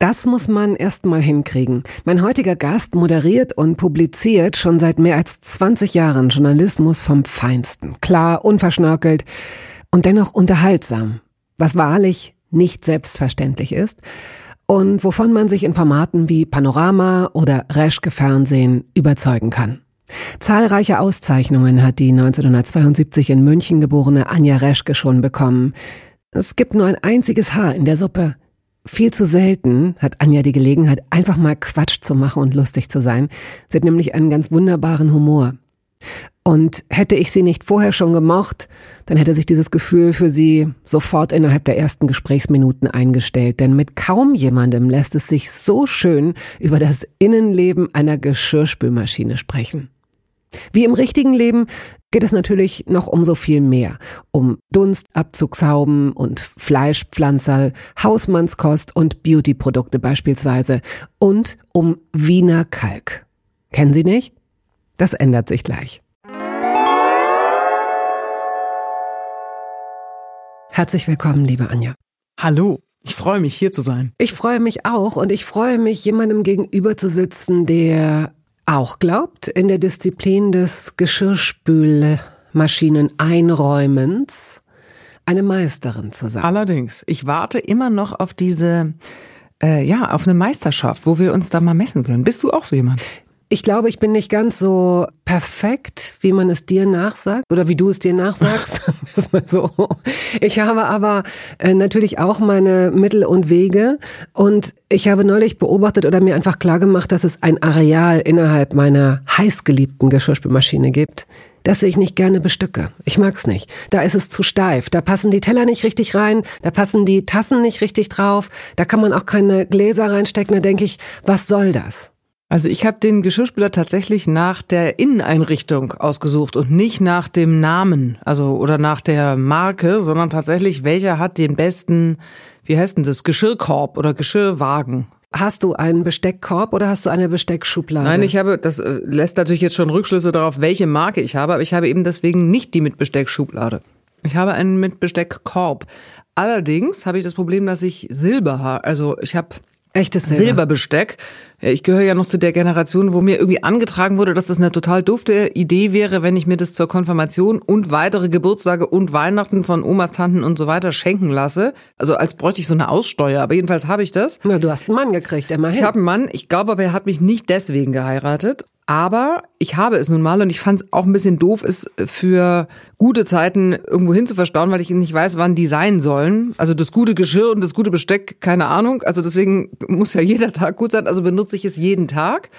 Das muss man erst mal hinkriegen. Mein heutiger Gast moderiert und publiziert schon seit mehr als 20 Jahren Journalismus vom Feinsten. Klar, unverschnörkelt und dennoch unterhaltsam. Was wahrlich nicht selbstverständlich ist und wovon man sich in Formaten wie Panorama oder Reschke Fernsehen überzeugen kann. Zahlreiche Auszeichnungen hat die 1972 in München geborene Anja Reschke schon bekommen. Es gibt nur ein einziges Haar in der Suppe. Viel zu selten hat Anja die Gelegenheit, einfach mal Quatsch zu machen und lustig zu sein. Sie hat nämlich einen ganz wunderbaren Humor. Und hätte ich sie nicht vorher schon gemocht, dann hätte sich dieses Gefühl für sie sofort innerhalb der ersten Gesprächsminuten eingestellt. Denn mit kaum jemandem lässt es sich so schön über das Innenleben einer Geschirrspülmaschine sprechen. Wie im richtigen Leben geht es natürlich noch um so viel mehr. Um Dunstabzugshauben und Fleischpflanzerl, Hausmannskost und Beautyprodukte beispielsweise. Und um Wiener Kalk. Kennen Sie nicht? Das ändert sich gleich. Herzlich willkommen, liebe Anja. Hallo. Ich freue mich, hier zu sein. Ich freue mich auch und ich freue mich, jemandem gegenüber zu sitzen, der auch glaubt, in der Disziplin des Geschirrspülmaschinen-Einräumens eine Meisterin zu sein. Allerdings, ich warte immer noch auf diese, äh, ja, auf eine Meisterschaft, wo wir uns da mal messen können. Bist du auch so jemand? Ich glaube, ich bin nicht ganz so perfekt, wie man es dir nachsagt oder wie du es dir nachsagst. so. Ich habe aber äh, natürlich auch meine Mittel und Wege und ich habe neulich beobachtet oder mir einfach klar gemacht, dass es ein Areal innerhalb meiner heißgeliebten Geschirrspülmaschine gibt, das ich nicht gerne bestücke. Ich mag's nicht. Da ist es zu steif. Da passen die Teller nicht richtig rein. Da passen die Tassen nicht richtig drauf. Da kann man auch keine Gläser reinstecken. Da denke ich, was soll das? Also ich habe den Geschirrspüler tatsächlich nach der Inneneinrichtung ausgesucht und nicht nach dem Namen, also oder nach der Marke, sondern tatsächlich welcher hat den besten, wie heißt denn das, Geschirrkorb oder Geschirrwagen. Hast du einen Besteckkorb oder hast du eine Besteckschublade? Nein, ich habe, das äh, lässt natürlich jetzt schon Rückschlüsse darauf, welche Marke ich habe, aber ich habe eben deswegen nicht die mit Besteckschublade. Ich habe einen mit Besteckkorb. Allerdings habe ich das Problem, dass ich Silber habe. Also ich habe Echtes Silber. Silberbesteck. Ich gehöre ja noch zu der Generation, wo mir irgendwie angetragen wurde, dass das eine total dufte Idee wäre, wenn ich mir das zur Konfirmation und weitere Geburtstage und Weihnachten von Omas, Tanten und so weiter schenken lasse. Also als bräuchte ich so eine Aussteuer. Aber jedenfalls habe ich das. Na, du hast einen Mann gekriegt, immerhin. Ich habe einen Mann. Ich glaube aber, er hat mich nicht deswegen geheiratet. Aber ich habe es nun mal und ich fand es auch ein bisschen doof, es für gute Zeiten irgendwo hin zu verstauen, weil ich nicht weiß, wann die sein sollen. Also das gute Geschirr und das gute Besteck, keine Ahnung. Also deswegen muss ja jeder Tag gut sein. Also benutze ich es jeden Tag.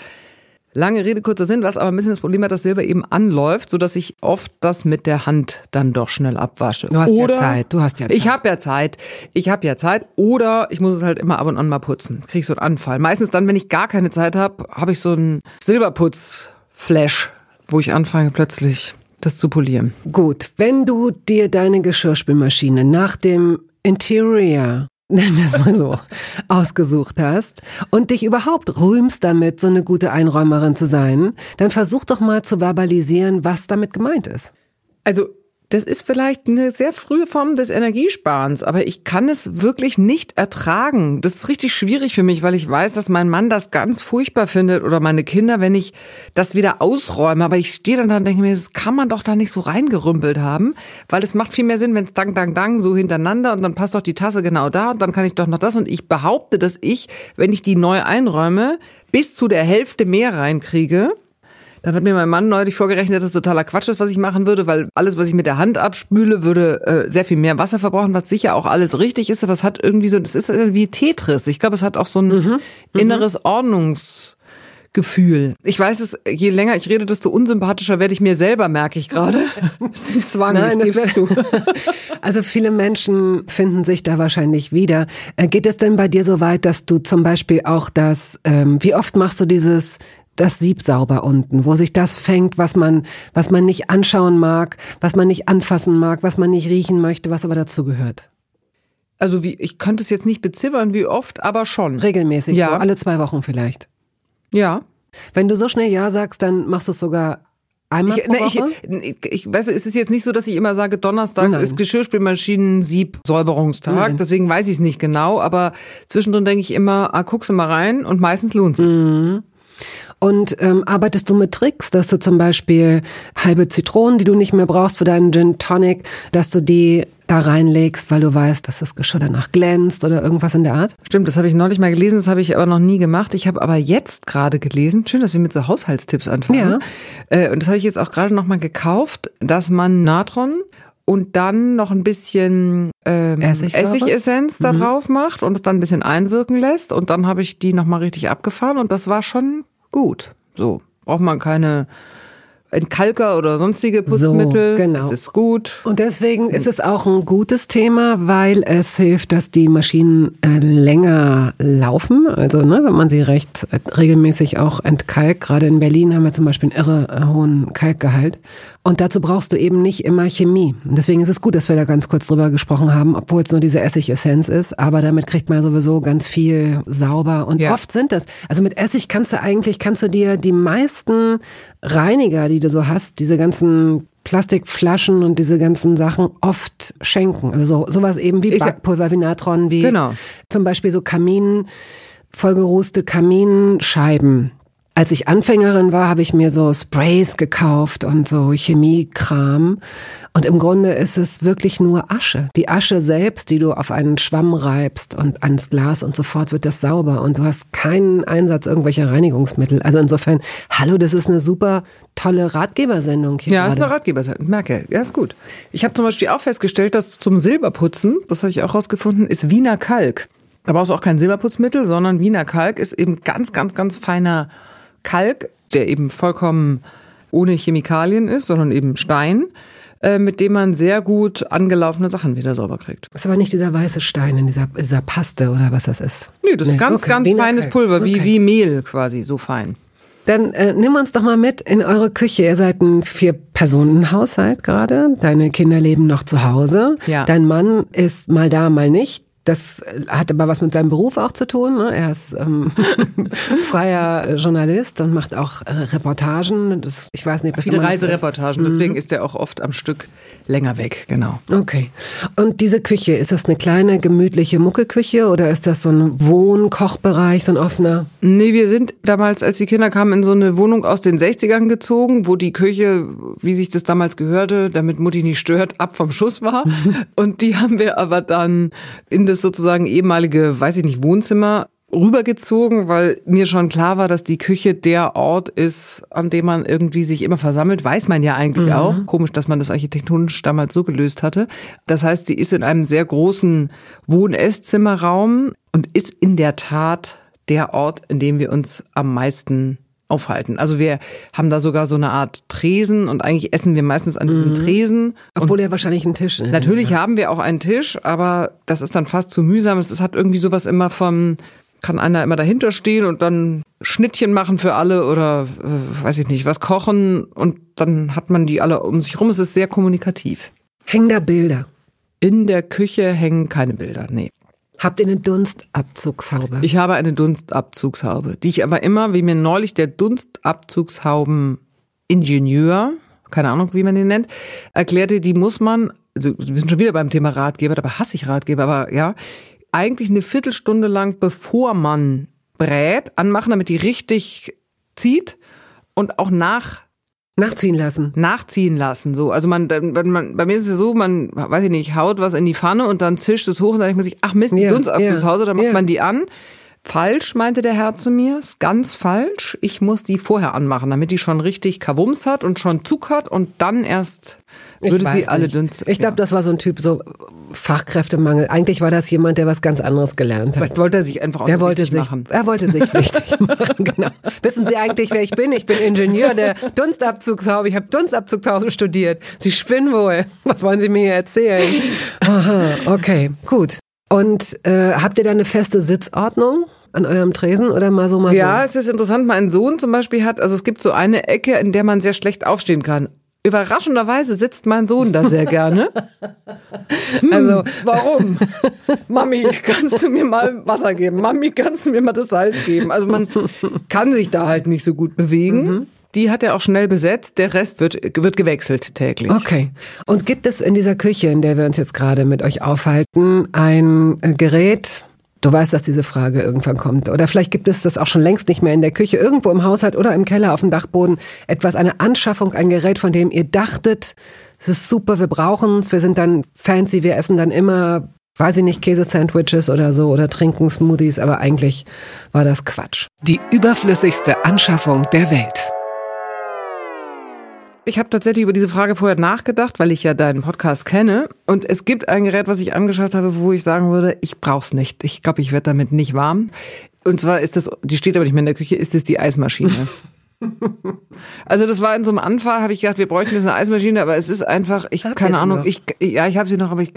Lange Rede, kurzer Sinn, was aber ein bisschen das Problem hat, dass Silber eben anläuft, so dass ich oft das mit der Hand dann doch schnell abwasche. Du hast oder ja Zeit, du hast ja Zeit. Ich habe ja Zeit, ich habe ja Zeit oder ich muss es halt immer ab und an mal putzen. Krieg so einen Anfall. Meistens dann, wenn ich gar keine Zeit habe, habe ich so einen Silberputz-Flash, wo ich anfange plötzlich das zu polieren. Gut, wenn du dir deine Geschirrspülmaschine nach dem Interior nennen wir es mal so, ausgesucht hast und dich überhaupt rühmst damit, so eine gute Einräumerin zu sein, dann versuch doch mal zu verbalisieren, was damit gemeint ist. Also das ist vielleicht eine sehr frühe Form des Energiesparens, aber ich kann es wirklich nicht ertragen. Das ist richtig schwierig für mich, weil ich weiß, dass mein Mann das ganz furchtbar findet oder meine Kinder, wenn ich das wieder ausräume. Aber ich stehe dann da und denke mir, das kann man doch da nicht so reingerümpelt haben, weil es macht viel mehr Sinn, wenn es dang, dang, dang so hintereinander und dann passt doch die Tasse genau da und dann kann ich doch noch das. Und ich behaupte, dass ich, wenn ich die neu einräume, bis zu der Hälfte mehr reinkriege dann hat mir mein Mann neulich vorgerechnet, dass das totaler Quatsch ist, was ich machen würde, weil alles, was ich mit der Hand abspüle, würde äh, sehr viel mehr Wasser verbrauchen, was sicher auch alles richtig ist, aber es hat irgendwie so, das ist wie Tetris. Ich glaube, es hat auch so ein mhm. mhm. inneres Ordnungs Gefühl. Ich weiß es, je länger ich rede, desto unsympathischer werde ich mir selber, merke ich gerade. Das ist ein Zwang, Nein, das du. Also viele Menschen finden sich da wahrscheinlich wieder. Äh, geht es denn bei dir so weit, dass du zum Beispiel auch das, ähm, wie oft machst du dieses das Sieb sauber unten, wo sich das fängt, was man, was man nicht anschauen mag, was man nicht anfassen mag, was man nicht riechen möchte, was aber dazu gehört. Also wie, ich könnte es jetzt nicht beziffern, wie oft, aber schon. Regelmäßig, ja. so alle zwei Wochen vielleicht. Ja. Wenn du so schnell Ja sagst, dann machst du es sogar Einmal ich, pro Woche? Ich, ich, ich weiß, es ist jetzt nicht so, dass ich immer sage, Donnerstags Nein. ist Geschirrspülmaschinen-Sieb-Säuberungstag. Deswegen weiß ich es nicht genau, aber zwischendrin denke ich immer, ah, guckst du mal rein und meistens lohnt sich. Mhm. Und ähm, arbeitest du mit Tricks, dass du zum Beispiel halbe Zitronen, die du nicht mehr brauchst für deinen Gin Tonic, dass du die da reinlegst, weil du weißt, dass das Geschirr danach glänzt oder irgendwas in der Art? Stimmt, das habe ich neulich mal gelesen, das habe ich aber noch nie gemacht. Ich habe aber jetzt gerade gelesen, schön, dass wir mit so Haushaltstipps anfangen. Ja. Äh, und das habe ich jetzt auch gerade noch mal gekauft, dass man Natron und dann noch ein bisschen ähm, Essigessenz da mhm. drauf macht und es dann ein bisschen einwirken lässt. Und dann habe ich die nochmal richtig abgefahren und das war schon gut. So, braucht man keine Entkalker oder sonstige Putzmittel. So, genau. Das ist gut. Und deswegen ist es auch ein gutes Thema, weil es hilft, dass die Maschinen äh, länger laufen. Also, ne, wenn man sie recht äh, regelmäßig auch entkalkt. Gerade in Berlin haben wir zum Beispiel einen irre äh, hohen Kalkgehalt. Und dazu brauchst du eben nicht immer Chemie. Deswegen ist es gut, dass wir da ganz kurz drüber gesprochen haben, obwohl es nur diese Essigessenz ist. Aber damit kriegt man sowieso ganz viel sauber. Und ja. oft sind das. Also mit Essig kannst du eigentlich, kannst du dir die meisten Reiniger, die du so hast, diese ganzen Plastikflaschen und diese ganzen Sachen oft schenken. Also so, sowas eben wie Backpulver, wie Natron, wie genau. zum Beispiel so Kamin, vollgerußte Kaminscheiben als ich Anfängerin war, habe ich mir so Sprays gekauft und so Chemiekram. Und im Grunde ist es wirklich nur Asche. Die Asche selbst, die du auf einen Schwamm reibst und ans Glas und sofort wird das sauber. Und du hast keinen Einsatz irgendwelcher Reinigungsmittel. Also insofern, hallo, das ist eine super tolle Ratgebersendung hier. Ja, gerade. ist eine Ratgebersendung. Merke, ja, ist gut. Ich habe zum Beispiel auch festgestellt, dass zum Silberputzen, das habe ich auch rausgefunden, ist Wiener Kalk. Da brauchst du auch kein Silberputzmittel, sondern Wiener Kalk ist eben ganz, ganz, ganz feiner Kalk, der eben vollkommen ohne Chemikalien ist, sondern eben Stein, äh, mit dem man sehr gut angelaufene Sachen wieder sauber kriegt. Das ist aber nicht dieser weiße Stein in dieser, dieser Paste oder was das ist. Nee, das nee. ist ganz, okay. ganz Wiener feines Kalk. Pulver, wie, okay. wie Mehl quasi, so fein. Dann äh, nimm uns doch mal mit in eure Küche. Ihr seid ein Vier-Personen-Haushalt gerade. Deine Kinder leben noch zu Hause. Ja. Dein Mann ist mal da, mal nicht. Das hat aber was mit seinem Beruf auch zu tun. Ne? Er ist ähm, freier Journalist und macht auch äh, Reportagen. Das, ich weiß nicht, was Viele Reisereportagen. Deswegen mhm. ist er auch oft am Stück länger weg. Genau. Okay. Und diese Küche, ist das eine kleine, gemütliche Muckelküche oder ist das so ein Wohn-Kochbereich, so ein offener? Nee, wir sind damals, als die Kinder kamen, in so eine Wohnung aus den 60ern gezogen, wo die Küche, wie sich das damals gehörte, damit Mutti nicht stört, ab vom Schuss war. und die haben wir aber dann in das sozusagen ehemalige, weiß ich nicht, Wohnzimmer rübergezogen, weil mir schon klar war, dass die Küche der Ort ist, an dem man irgendwie sich immer versammelt. Weiß man ja eigentlich mhm. auch. Komisch, dass man das architektonisch damals so gelöst hatte. Das heißt, sie ist in einem sehr großen Wohn-Esszimmerraum und ist in der Tat der Ort, in dem wir uns am meisten aufhalten. Also wir haben da sogar so eine Art Tresen und eigentlich essen wir meistens an diesem mhm. Tresen. Obwohl er wahrscheinlich einen Tisch. Ne? Natürlich ja. haben wir auch einen Tisch, aber das ist dann fast zu mühsam. Es hat irgendwie sowas immer vom, kann einer immer dahinter stehen und dann Schnittchen machen für alle oder äh, weiß ich nicht, was kochen und dann hat man die alle um sich rum. Es ist sehr kommunikativ. Hängen da Bilder? In der Küche hängen keine Bilder, nee. Habt ihr eine Dunstabzugshaube? Ich habe eine Dunstabzugshaube, die ich aber immer, wie mir neulich der Dunstabzugshaube-Ingenieur, keine Ahnung, wie man den nennt, erklärte, die muss man, also wir sind schon wieder beim Thema Ratgeber, dabei hasse ich Ratgeber, aber ja, eigentlich eine Viertelstunde lang, bevor man brät, anmachen, damit die richtig zieht und auch nach Nachziehen lassen. Nachziehen lassen, so. Also man, man, bei mir ist es ja so, man, weiß ich nicht, haut was in die Pfanne und dann zischt es hoch und dann denkt man sich, ach Mist, die ja, Dunstabzugshaube, ja, dann macht ja. man die an. Falsch, meinte der Herr zu mir, ist ganz falsch. Ich muss die vorher anmachen, damit die schon richtig Kavums hat und schon Zug hat und dann erst würde sie alle dünst. Ich glaube, ja. das war so ein Typ, so Fachkräftemangel. Eigentlich war das jemand, der was ganz anderes gelernt hat. Vielleicht wollte er sich einfach auch der wollte sich, machen. Er wollte sich wichtig machen, genau. Wissen Sie eigentlich, wer ich bin? Ich bin Ingenieur der Dunstabzugshaube. Ich habe Dunstabzugshaube studiert. Sie spinnen wohl. Was wollen Sie mir hier erzählen? Aha, okay, gut. Und äh, habt ihr da eine feste Sitzordnung? an eurem Tresen oder mal so mal ja, so? Ja, es ist interessant. Mein Sohn zum Beispiel hat, also es gibt so eine Ecke, in der man sehr schlecht aufstehen kann. Überraschenderweise sitzt mein Sohn da sehr gerne. Hm, also warum? Mami, kannst du mir mal Wasser geben? Mami, kannst du mir mal das Salz geben? Also man kann sich da halt nicht so gut bewegen. Mhm. Die hat er auch schnell besetzt. Der Rest wird, wird gewechselt täglich. Okay. Und gibt es in dieser Küche, in der wir uns jetzt gerade mit euch aufhalten, ein Gerät, Du weißt, dass diese Frage irgendwann kommt. Oder vielleicht gibt es das auch schon längst nicht mehr in der Küche, irgendwo im Haushalt oder im Keller auf dem Dachboden. Etwas, eine Anschaffung, ein Gerät, von dem ihr dachtet, es ist super, wir brauchen es, wir sind dann fancy, wir essen dann immer, weiß ich nicht, Käsesandwiches oder so oder trinken Smoothies, aber eigentlich war das Quatsch. Die überflüssigste Anschaffung der Welt. Ich habe tatsächlich über diese Frage vorher nachgedacht, weil ich ja deinen Podcast kenne. Und es gibt ein Gerät, was ich angeschaut habe, wo ich sagen würde, ich brauch's nicht. Ich glaube, ich werde damit nicht warm. Und zwar ist das, die steht aber nicht mehr in der Küche, ist es die Eismaschine. also das war in so einem Anfang, habe ich gedacht, wir bräuchten jetzt eine Eismaschine, aber es ist einfach, ich Habt keine Ahnung, ich ja, ich habe sie noch, aber ich,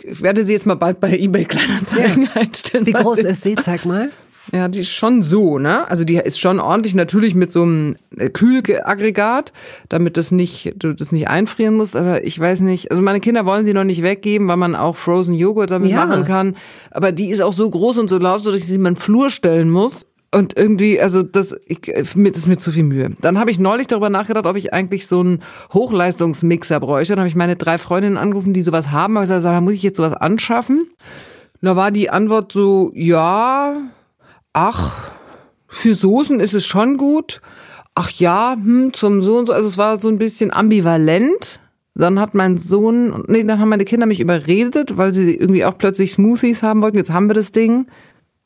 ich werde sie jetzt mal bald bei eBay Kleinanzeigen ja. einstellen. Wie groß ist sie? Zeig mal. Ja, die ist schon so, ne? Also die ist schon ordentlich natürlich mit so einem äh, Kühlaggregat, damit das nicht, du das nicht einfrieren musst, aber ich weiß nicht, also meine Kinder wollen sie noch nicht weggeben, weil man auch Frozen Joghurt damit ja. machen kann, aber die ist auch so groß und so laut, dass ich sie in meinen Flur stellen muss. Und irgendwie, also das, ich, das ist mir zu viel Mühe. Dann habe ich neulich darüber nachgedacht, ob ich eigentlich so einen Hochleistungsmixer bräuchte. Dann habe ich meine drei Freundinnen angerufen, die sowas haben. Aber ich gesagt, muss ich jetzt sowas anschaffen? da war die Antwort so, ja, ach, für Soßen ist es schon gut. Ach ja, hm, zum so und so. Also es war so ein bisschen ambivalent. Dann hat mein Sohn, nee, dann haben meine Kinder mich überredet, weil sie irgendwie auch plötzlich Smoothies haben wollten. Jetzt haben wir das Ding.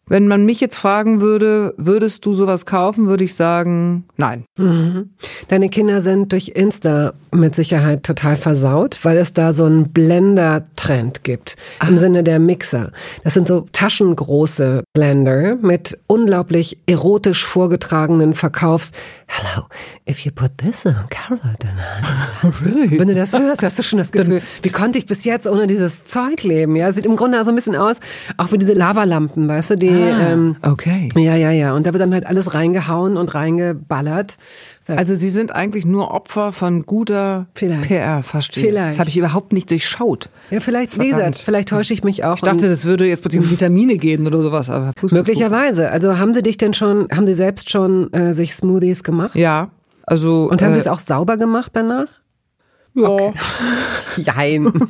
Wenn man mich jetzt fragen würde, würdest du sowas kaufen, würde ich sagen, nein. Mhm. Deine Kinder sind durch Insta mit Sicherheit total versaut, weil es da so einen Blender-Trend gibt. Im ah. Sinne der Mixer. Das sind so taschengroße Blender mit unglaublich erotisch vorgetragenen Verkaufs. Hello, if you put this on carrot and really? Wenn du das hörst, hast du schon das Gefühl, wie konnte ich bis jetzt ohne dieses Zeug leben? Ja, sieht im Grunde so ein bisschen aus, auch wie diese Lavalampen, weißt du, die Ah, ähm, okay. Ja, ja, ja. Und da wird dann halt alles reingehauen und reingeballert. Also Sie sind eigentlich nur Opfer von guter vielleicht. PR, verstehe. Vielleicht. Das habe ich überhaupt nicht durchschaut. Ja, vielleicht, wie gesagt, vielleicht täusche ich mich auch. Ich dachte, das würde jetzt plötzlich um Vitamine gehen oder sowas, aber Möglicherweise. Also haben Sie dich denn schon, haben Sie selbst schon äh, sich Smoothies gemacht? Ja. Also, und haben äh, Sie es auch sauber gemacht danach? Ja. Okay. Jein.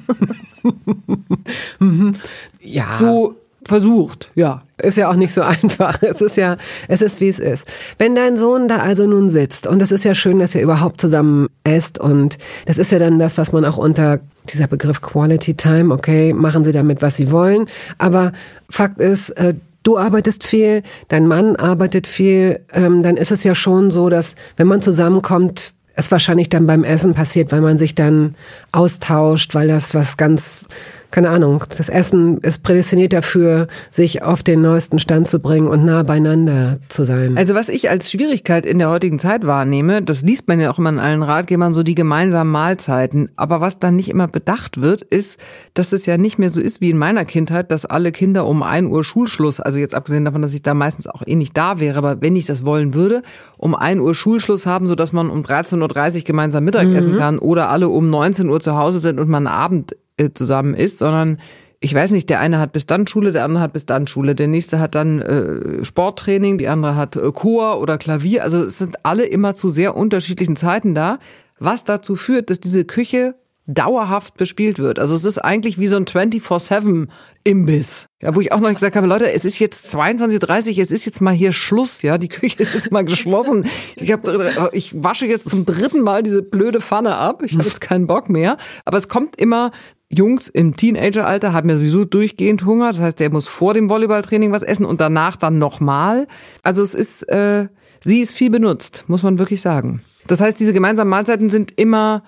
mhm. Ja. So versucht, ja. Ist ja auch nicht so einfach. Es ist ja, es ist wie es ist. Wenn dein Sohn da also nun sitzt, und das ist ja schön, dass ihr überhaupt zusammen esst, und das ist ja dann das, was man auch unter dieser Begriff Quality Time, okay, machen sie damit, was sie wollen. Aber Fakt ist, äh, du arbeitest viel, dein Mann arbeitet viel, ähm, dann ist es ja schon so, dass wenn man zusammenkommt, es wahrscheinlich dann beim Essen passiert, weil man sich dann austauscht, weil das was ganz keine Ahnung, das Essen ist prädestiniert dafür, sich auf den neuesten Stand zu bringen und nah beieinander zu sein. Also was ich als Schwierigkeit in der heutigen Zeit wahrnehme, das liest man ja auch immer in allen Ratgebern, so die gemeinsamen Mahlzeiten. Aber was dann nicht immer bedacht wird, ist, dass es ja nicht mehr so ist wie in meiner Kindheit, dass alle Kinder um ein Uhr Schulschluss, also jetzt abgesehen davon, dass ich da meistens auch eh nicht da wäre, aber wenn ich das wollen würde, um ein Uhr Schulschluss haben, so dass man um 13.30 Uhr gemeinsam Mittagessen mhm. kann oder alle um 19 Uhr zu Hause sind und man Abend äh, zusammen ist, sondern ich weiß nicht, der eine hat bis dann Schule, der andere hat bis dann Schule, der nächste hat dann äh, Sporttraining, die andere hat äh, Chor oder Klavier. Also es sind alle immer zu sehr unterschiedlichen Zeiten da, was dazu führt, dass diese Küche dauerhaft bespielt wird. Also es ist eigentlich wie so ein 24-7-Imbiss. Ja, wo ich auch noch gesagt habe, Leute, es ist jetzt 22.30 Uhr, es ist jetzt mal hier Schluss, ja, die Küche ist mal geschlossen. Ich, hab, ich wasche jetzt zum dritten Mal diese blöde Pfanne ab. Ich habe jetzt keinen Bock mehr. Aber es kommt immer Jungs im Teenageralter haben ja sowieso durchgehend Hunger. Das heißt, der muss vor dem Volleyballtraining was essen und danach dann nochmal. Also es ist, äh, sie ist viel benutzt, muss man wirklich sagen. Das heißt, diese gemeinsamen Mahlzeiten sind immer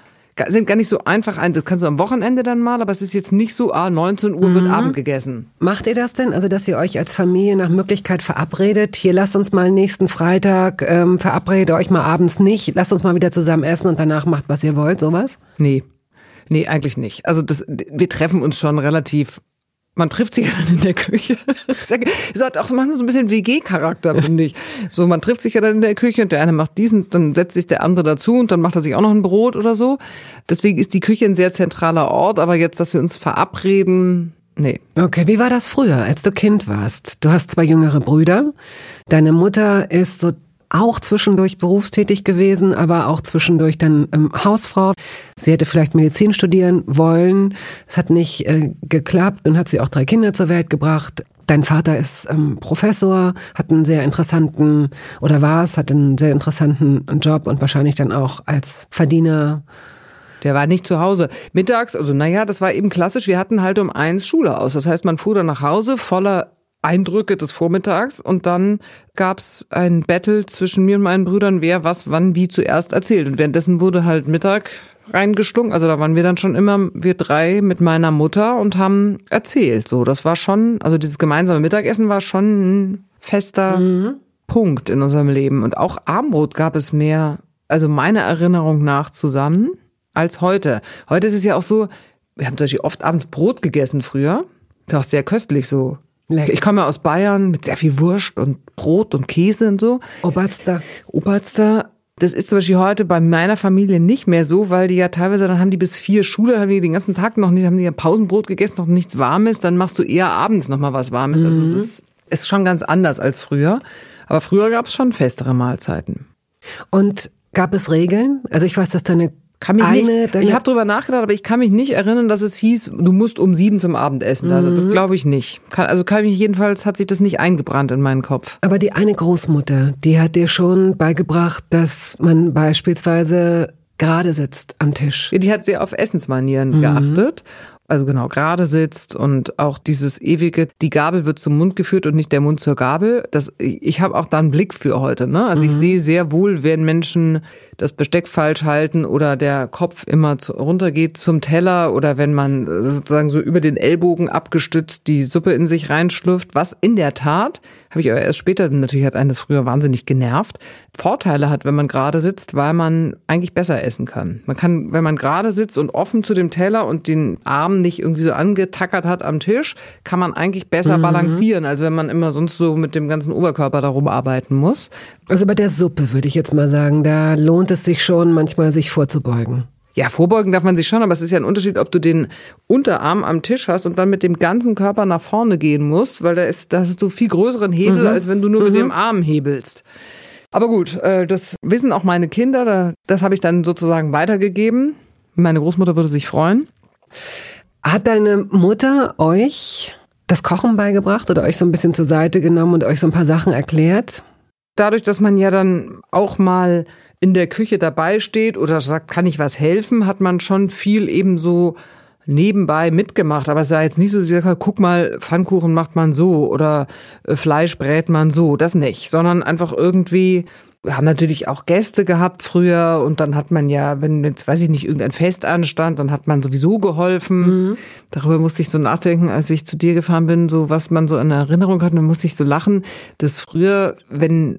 sind gar nicht so einfach ein. Das kannst du am Wochenende dann mal, aber es ist jetzt nicht so, ah, 19 Uhr wird mhm. Abend gegessen. Macht ihr das denn? Also, dass ihr euch als Familie nach Möglichkeit verabredet? Hier, lasst uns mal nächsten Freitag, ähm, verabredet euch mal abends nicht, lasst uns mal wieder zusammen essen und danach macht, was ihr wollt, sowas? Nee. Nee, eigentlich nicht. Also das, wir treffen uns schon relativ man trifft sich ja dann in der Küche. Es hat auch manchmal so ein bisschen WG-Charakter, finde ich. So, man trifft sich ja dann in der Küche und der eine macht diesen, dann setzt sich der andere dazu und dann macht er sich auch noch ein Brot oder so. Deswegen ist die Küche ein sehr zentraler Ort, aber jetzt, dass wir uns verabreden, nee. Okay, wie war das früher, als du Kind warst? Du hast zwei jüngere Brüder. Deine Mutter ist so auch zwischendurch berufstätig gewesen, aber auch zwischendurch dann ähm, Hausfrau. Sie hätte vielleicht Medizin studieren wollen. Es hat nicht äh, geklappt und hat sie auch drei Kinder zur Welt gebracht. Dein Vater ist ähm, Professor, hat einen sehr interessanten, oder war es, hat einen sehr interessanten Job und wahrscheinlich dann auch als Verdiener der war nicht zu Hause. Mittags, also naja, das war eben klassisch, wir hatten halt um eins Schule aus. Das heißt, man fuhr dann nach Hause voller Eindrücke des Vormittags und dann gab's ein Battle zwischen mir und meinen Brüdern, wer was wann wie zuerst erzählt. Und währenddessen wurde halt Mittag reingestunken. Also da waren wir dann schon immer, wir drei mit meiner Mutter und haben erzählt. So, das war schon, also dieses gemeinsame Mittagessen war schon ein fester mhm. Punkt in unserem Leben. Und auch Abendbrot gab es mehr, also meiner Erinnerung nach zusammen als heute. Heute ist es ja auch so, wir haben zum Beispiel oft abends Brot gegessen früher. War auch sehr köstlich so Lecker. Ich komme aus Bayern mit sehr viel Wurst und Brot und Käse und so. Oberster. Oberster. Das ist zum Beispiel heute bei meiner Familie nicht mehr so, weil die ja teilweise, dann haben die bis vier Schule, dann haben die den ganzen Tag noch nicht, haben die ja Pausenbrot gegessen, noch nichts Warmes, dann machst du eher abends noch mal was Warmes. Mhm. Also es mhm. ist, ist schon ganz anders als früher. Aber früher gab es schon festere Mahlzeiten. Und gab es Regeln? Also ich weiß, dass deine kann mich eine, nicht, ich habe drüber nachgedacht, aber ich kann mich nicht erinnern, dass es hieß, du musst um sieben zum Abendessen. Mhm. Also das glaube ich nicht. Kann, also kann mich jedenfalls hat sich das nicht eingebrannt in meinen Kopf. Aber die eine Großmutter, die hat dir schon beigebracht, dass man beispielsweise gerade sitzt am Tisch. Die hat sehr auf Essensmanieren mhm. geachtet also genau, gerade sitzt und auch dieses ewige, die Gabel wird zum Mund geführt und nicht der Mund zur Gabel. Das, ich habe auch da einen Blick für heute. Ne? Also mhm. ich sehe sehr wohl, wenn Menschen das Besteck falsch halten oder der Kopf immer zu, runtergeht zum Teller oder wenn man sozusagen so über den Ellbogen abgestützt die Suppe in sich reinschlüpft, was in der Tat habe ich aber erst später, natürlich hat einen das früher wahnsinnig genervt, Vorteile hat, wenn man gerade sitzt, weil man eigentlich besser essen kann. Man kann, wenn man gerade sitzt und offen zu dem Teller und den Arm nicht irgendwie so angetackert hat am Tisch, kann man eigentlich besser mhm. balancieren, als wenn man immer sonst so mit dem ganzen Oberkörper darum arbeiten muss. Also bei der Suppe würde ich jetzt mal sagen, da lohnt es sich schon manchmal sich vorzubeugen. Ja, vorbeugen darf man sich schon, aber es ist ja ein Unterschied, ob du den Unterarm am Tisch hast und dann mit dem ganzen Körper nach vorne gehen musst, weil da ist, da hast du viel größeren Hebel, mhm. als wenn du nur mhm. mit dem Arm hebelst. Aber gut, äh, das wissen auch meine Kinder, das habe ich dann sozusagen weitergegeben. Meine Großmutter würde sich freuen. Hat deine Mutter euch das Kochen beigebracht oder euch so ein bisschen zur Seite genommen und euch so ein paar Sachen erklärt? Dadurch, dass man ja dann auch mal in der Küche dabei steht oder sagt, kann ich was helfen, hat man schon viel eben so nebenbei mitgemacht. Aber es war jetzt nicht so, dass ich sage, guck mal, Pfannkuchen macht man so oder äh, Fleisch brät man so. Das nicht, sondern einfach irgendwie wir haben natürlich auch Gäste gehabt früher und dann hat man ja, wenn jetzt weiß ich nicht, irgendein Fest anstand, dann hat man sowieso geholfen. Mhm. Darüber musste ich so nachdenken, als ich zu dir gefahren bin, so was man so in Erinnerung hat, dann musste ich so lachen, dass früher, wenn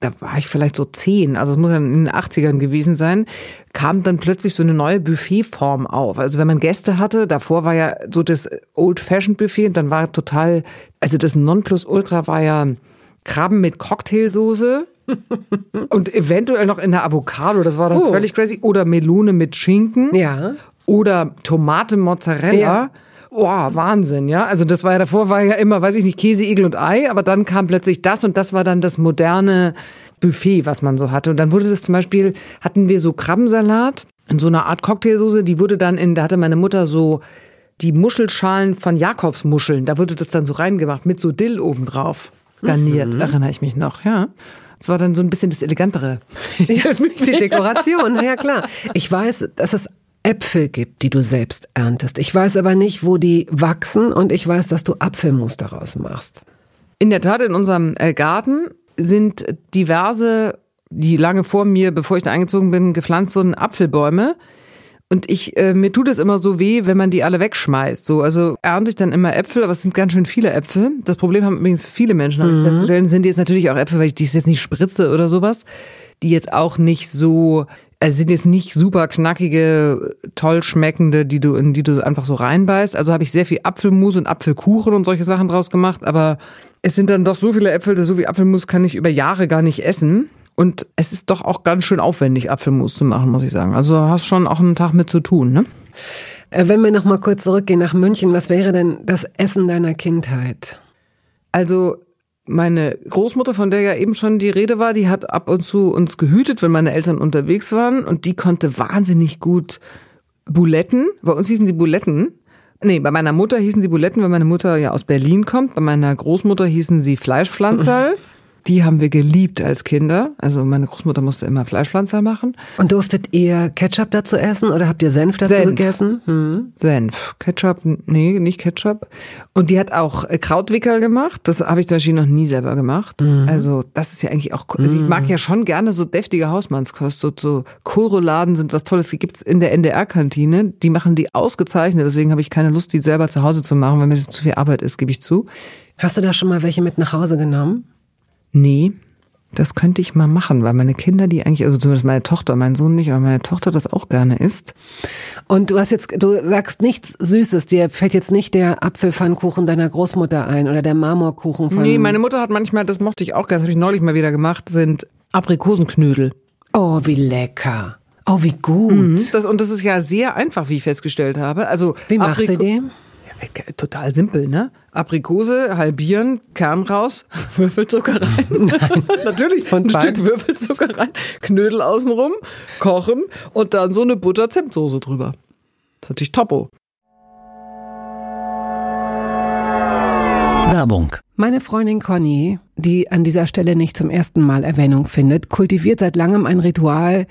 da war ich vielleicht so zehn, also es muss ja in den 80ern gewesen sein, kam dann plötzlich so eine neue Buffetform auf. Also wenn man Gäste hatte, davor war ja so das Old-Fashioned-Buffet und dann war total, also das Nonplusultra war ja Krabben mit Cocktailsoße und eventuell noch in der Avocado, das war dann oh. völlig crazy. Oder Melone mit Schinken. Ja. Oder Tomate Mozzarella. Ja. Boah, Wahnsinn, ja. Also das war ja davor war ja immer, weiß ich nicht, Käse, Igel und Ei, aber dann kam plötzlich das und das war dann das moderne Buffet, was man so hatte. Und dann wurde das zum Beispiel, hatten wir so Krabbensalat in so einer Art Cocktailsoße, die wurde dann in, da hatte meine Mutter so die Muschelschalen von Jakobsmuscheln, da wurde das dann so reingemacht mit so Dill obendrauf garniert, mhm. erinnere ich mich noch, ja. Das war dann so ein bisschen das Elegantere. Ja, die Dekoration, ja klar. Ich weiß, dass es Äpfel gibt, die du selbst erntest. Ich weiß aber nicht, wo die wachsen und ich weiß, dass du Apfelmus daraus machst. In der Tat, in unserem äh, Garten sind diverse, die lange vor mir, bevor ich da eingezogen bin, gepflanzt wurden Apfelbäume. Und ich, äh, mir tut es immer so weh, wenn man die alle wegschmeißt. So, also ernte ich dann immer Äpfel, aber es sind ganz schön viele Äpfel. Das Problem haben übrigens viele Menschen, habe ich mhm. festgestellt, sind jetzt natürlich auch Äpfel, weil ich die jetzt nicht spritze oder sowas, die jetzt auch nicht so es sind jetzt nicht super knackige, toll schmeckende, die du, in die du einfach so reinbeißt. Also habe ich sehr viel Apfelmus und Apfelkuchen und solche Sachen draus gemacht, aber es sind dann doch so viele Äpfel, so wie Apfelmus kann ich über Jahre gar nicht essen. Und es ist doch auch ganz schön aufwendig, Apfelmus zu machen, muss ich sagen. Also hast schon auch einen Tag mit zu tun, ne? Äh, wenn wir noch mal kurz zurückgehen nach München, was wäre denn das Essen deiner Kindheit? Also meine Großmutter, von der ja eben schon die Rede war, die hat ab und zu uns gehütet, wenn meine Eltern unterwegs waren und die konnte wahnsinnig gut Buletten. Bei uns hießen die Buletten. Nee, bei meiner Mutter hießen sie Buletten, weil meine Mutter ja aus Berlin kommt. Bei meiner Großmutter hießen sie Fleischpflanzerl. Die haben wir geliebt als Kinder. Also meine Großmutter musste immer Fleischpflanzer machen. Und durftet ihr Ketchup dazu essen oder habt ihr Senf dazu Senf. gegessen? Hm. Senf. Ketchup, nee, nicht Ketchup. Und die hat auch äh, Krautwickel gemacht. Das habe ich zum Beispiel noch nie selber gemacht. Mhm. Also das ist ja eigentlich auch, also ich mag ja schon gerne so deftige Hausmannskost. So, so Kohlrouladen sind was Tolles. Die gibt's in der NDR-Kantine. Die machen die ausgezeichnet. Deswegen habe ich keine Lust, die selber zu Hause zu machen, weil mir das zu viel Arbeit ist, gebe ich zu. Hast du da schon mal welche mit nach Hause genommen? Nee, das könnte ich mal machen, weil meine Kinder, die eigentlich, also zumindest meine Tochter, mein Sohn nicht, aber meine Tochter das auch gerne isst. Und du hast jetzt, du sagst nichts Süßes. Dir fällt jetzt nicht der Apfelpfannkuchen deiner Großmutter ein oder der Marmorkuchen von. Nee, meine Mutter hat manchmal, das mochte ich auch gerne, das habe ich neulich mal wieder gemacht, sind Aprikosenknödel. oh, wie lecker. Oh, wie gut. Mhm. Das, und das ist ja sehr einfach, wie ich festgestellt habe. Also Wie macht sie Apriko- die? Ja, Total simpel, ne? Aprikose halbieren, Kern raus, Würfelzucker rein. Nein. Natürlich. Und ein Wein? Stück Würfelzucker rein, Knödel außenrum, kochen und dann so eine Butter-Zimtsoße drüber. Das ist natürlich Topo. Werbung. Meine Freundin Conny, die an dieser Stelle nicht zum ersten Mal Erwähnung findet, kultiviert seit langem ein Ritual,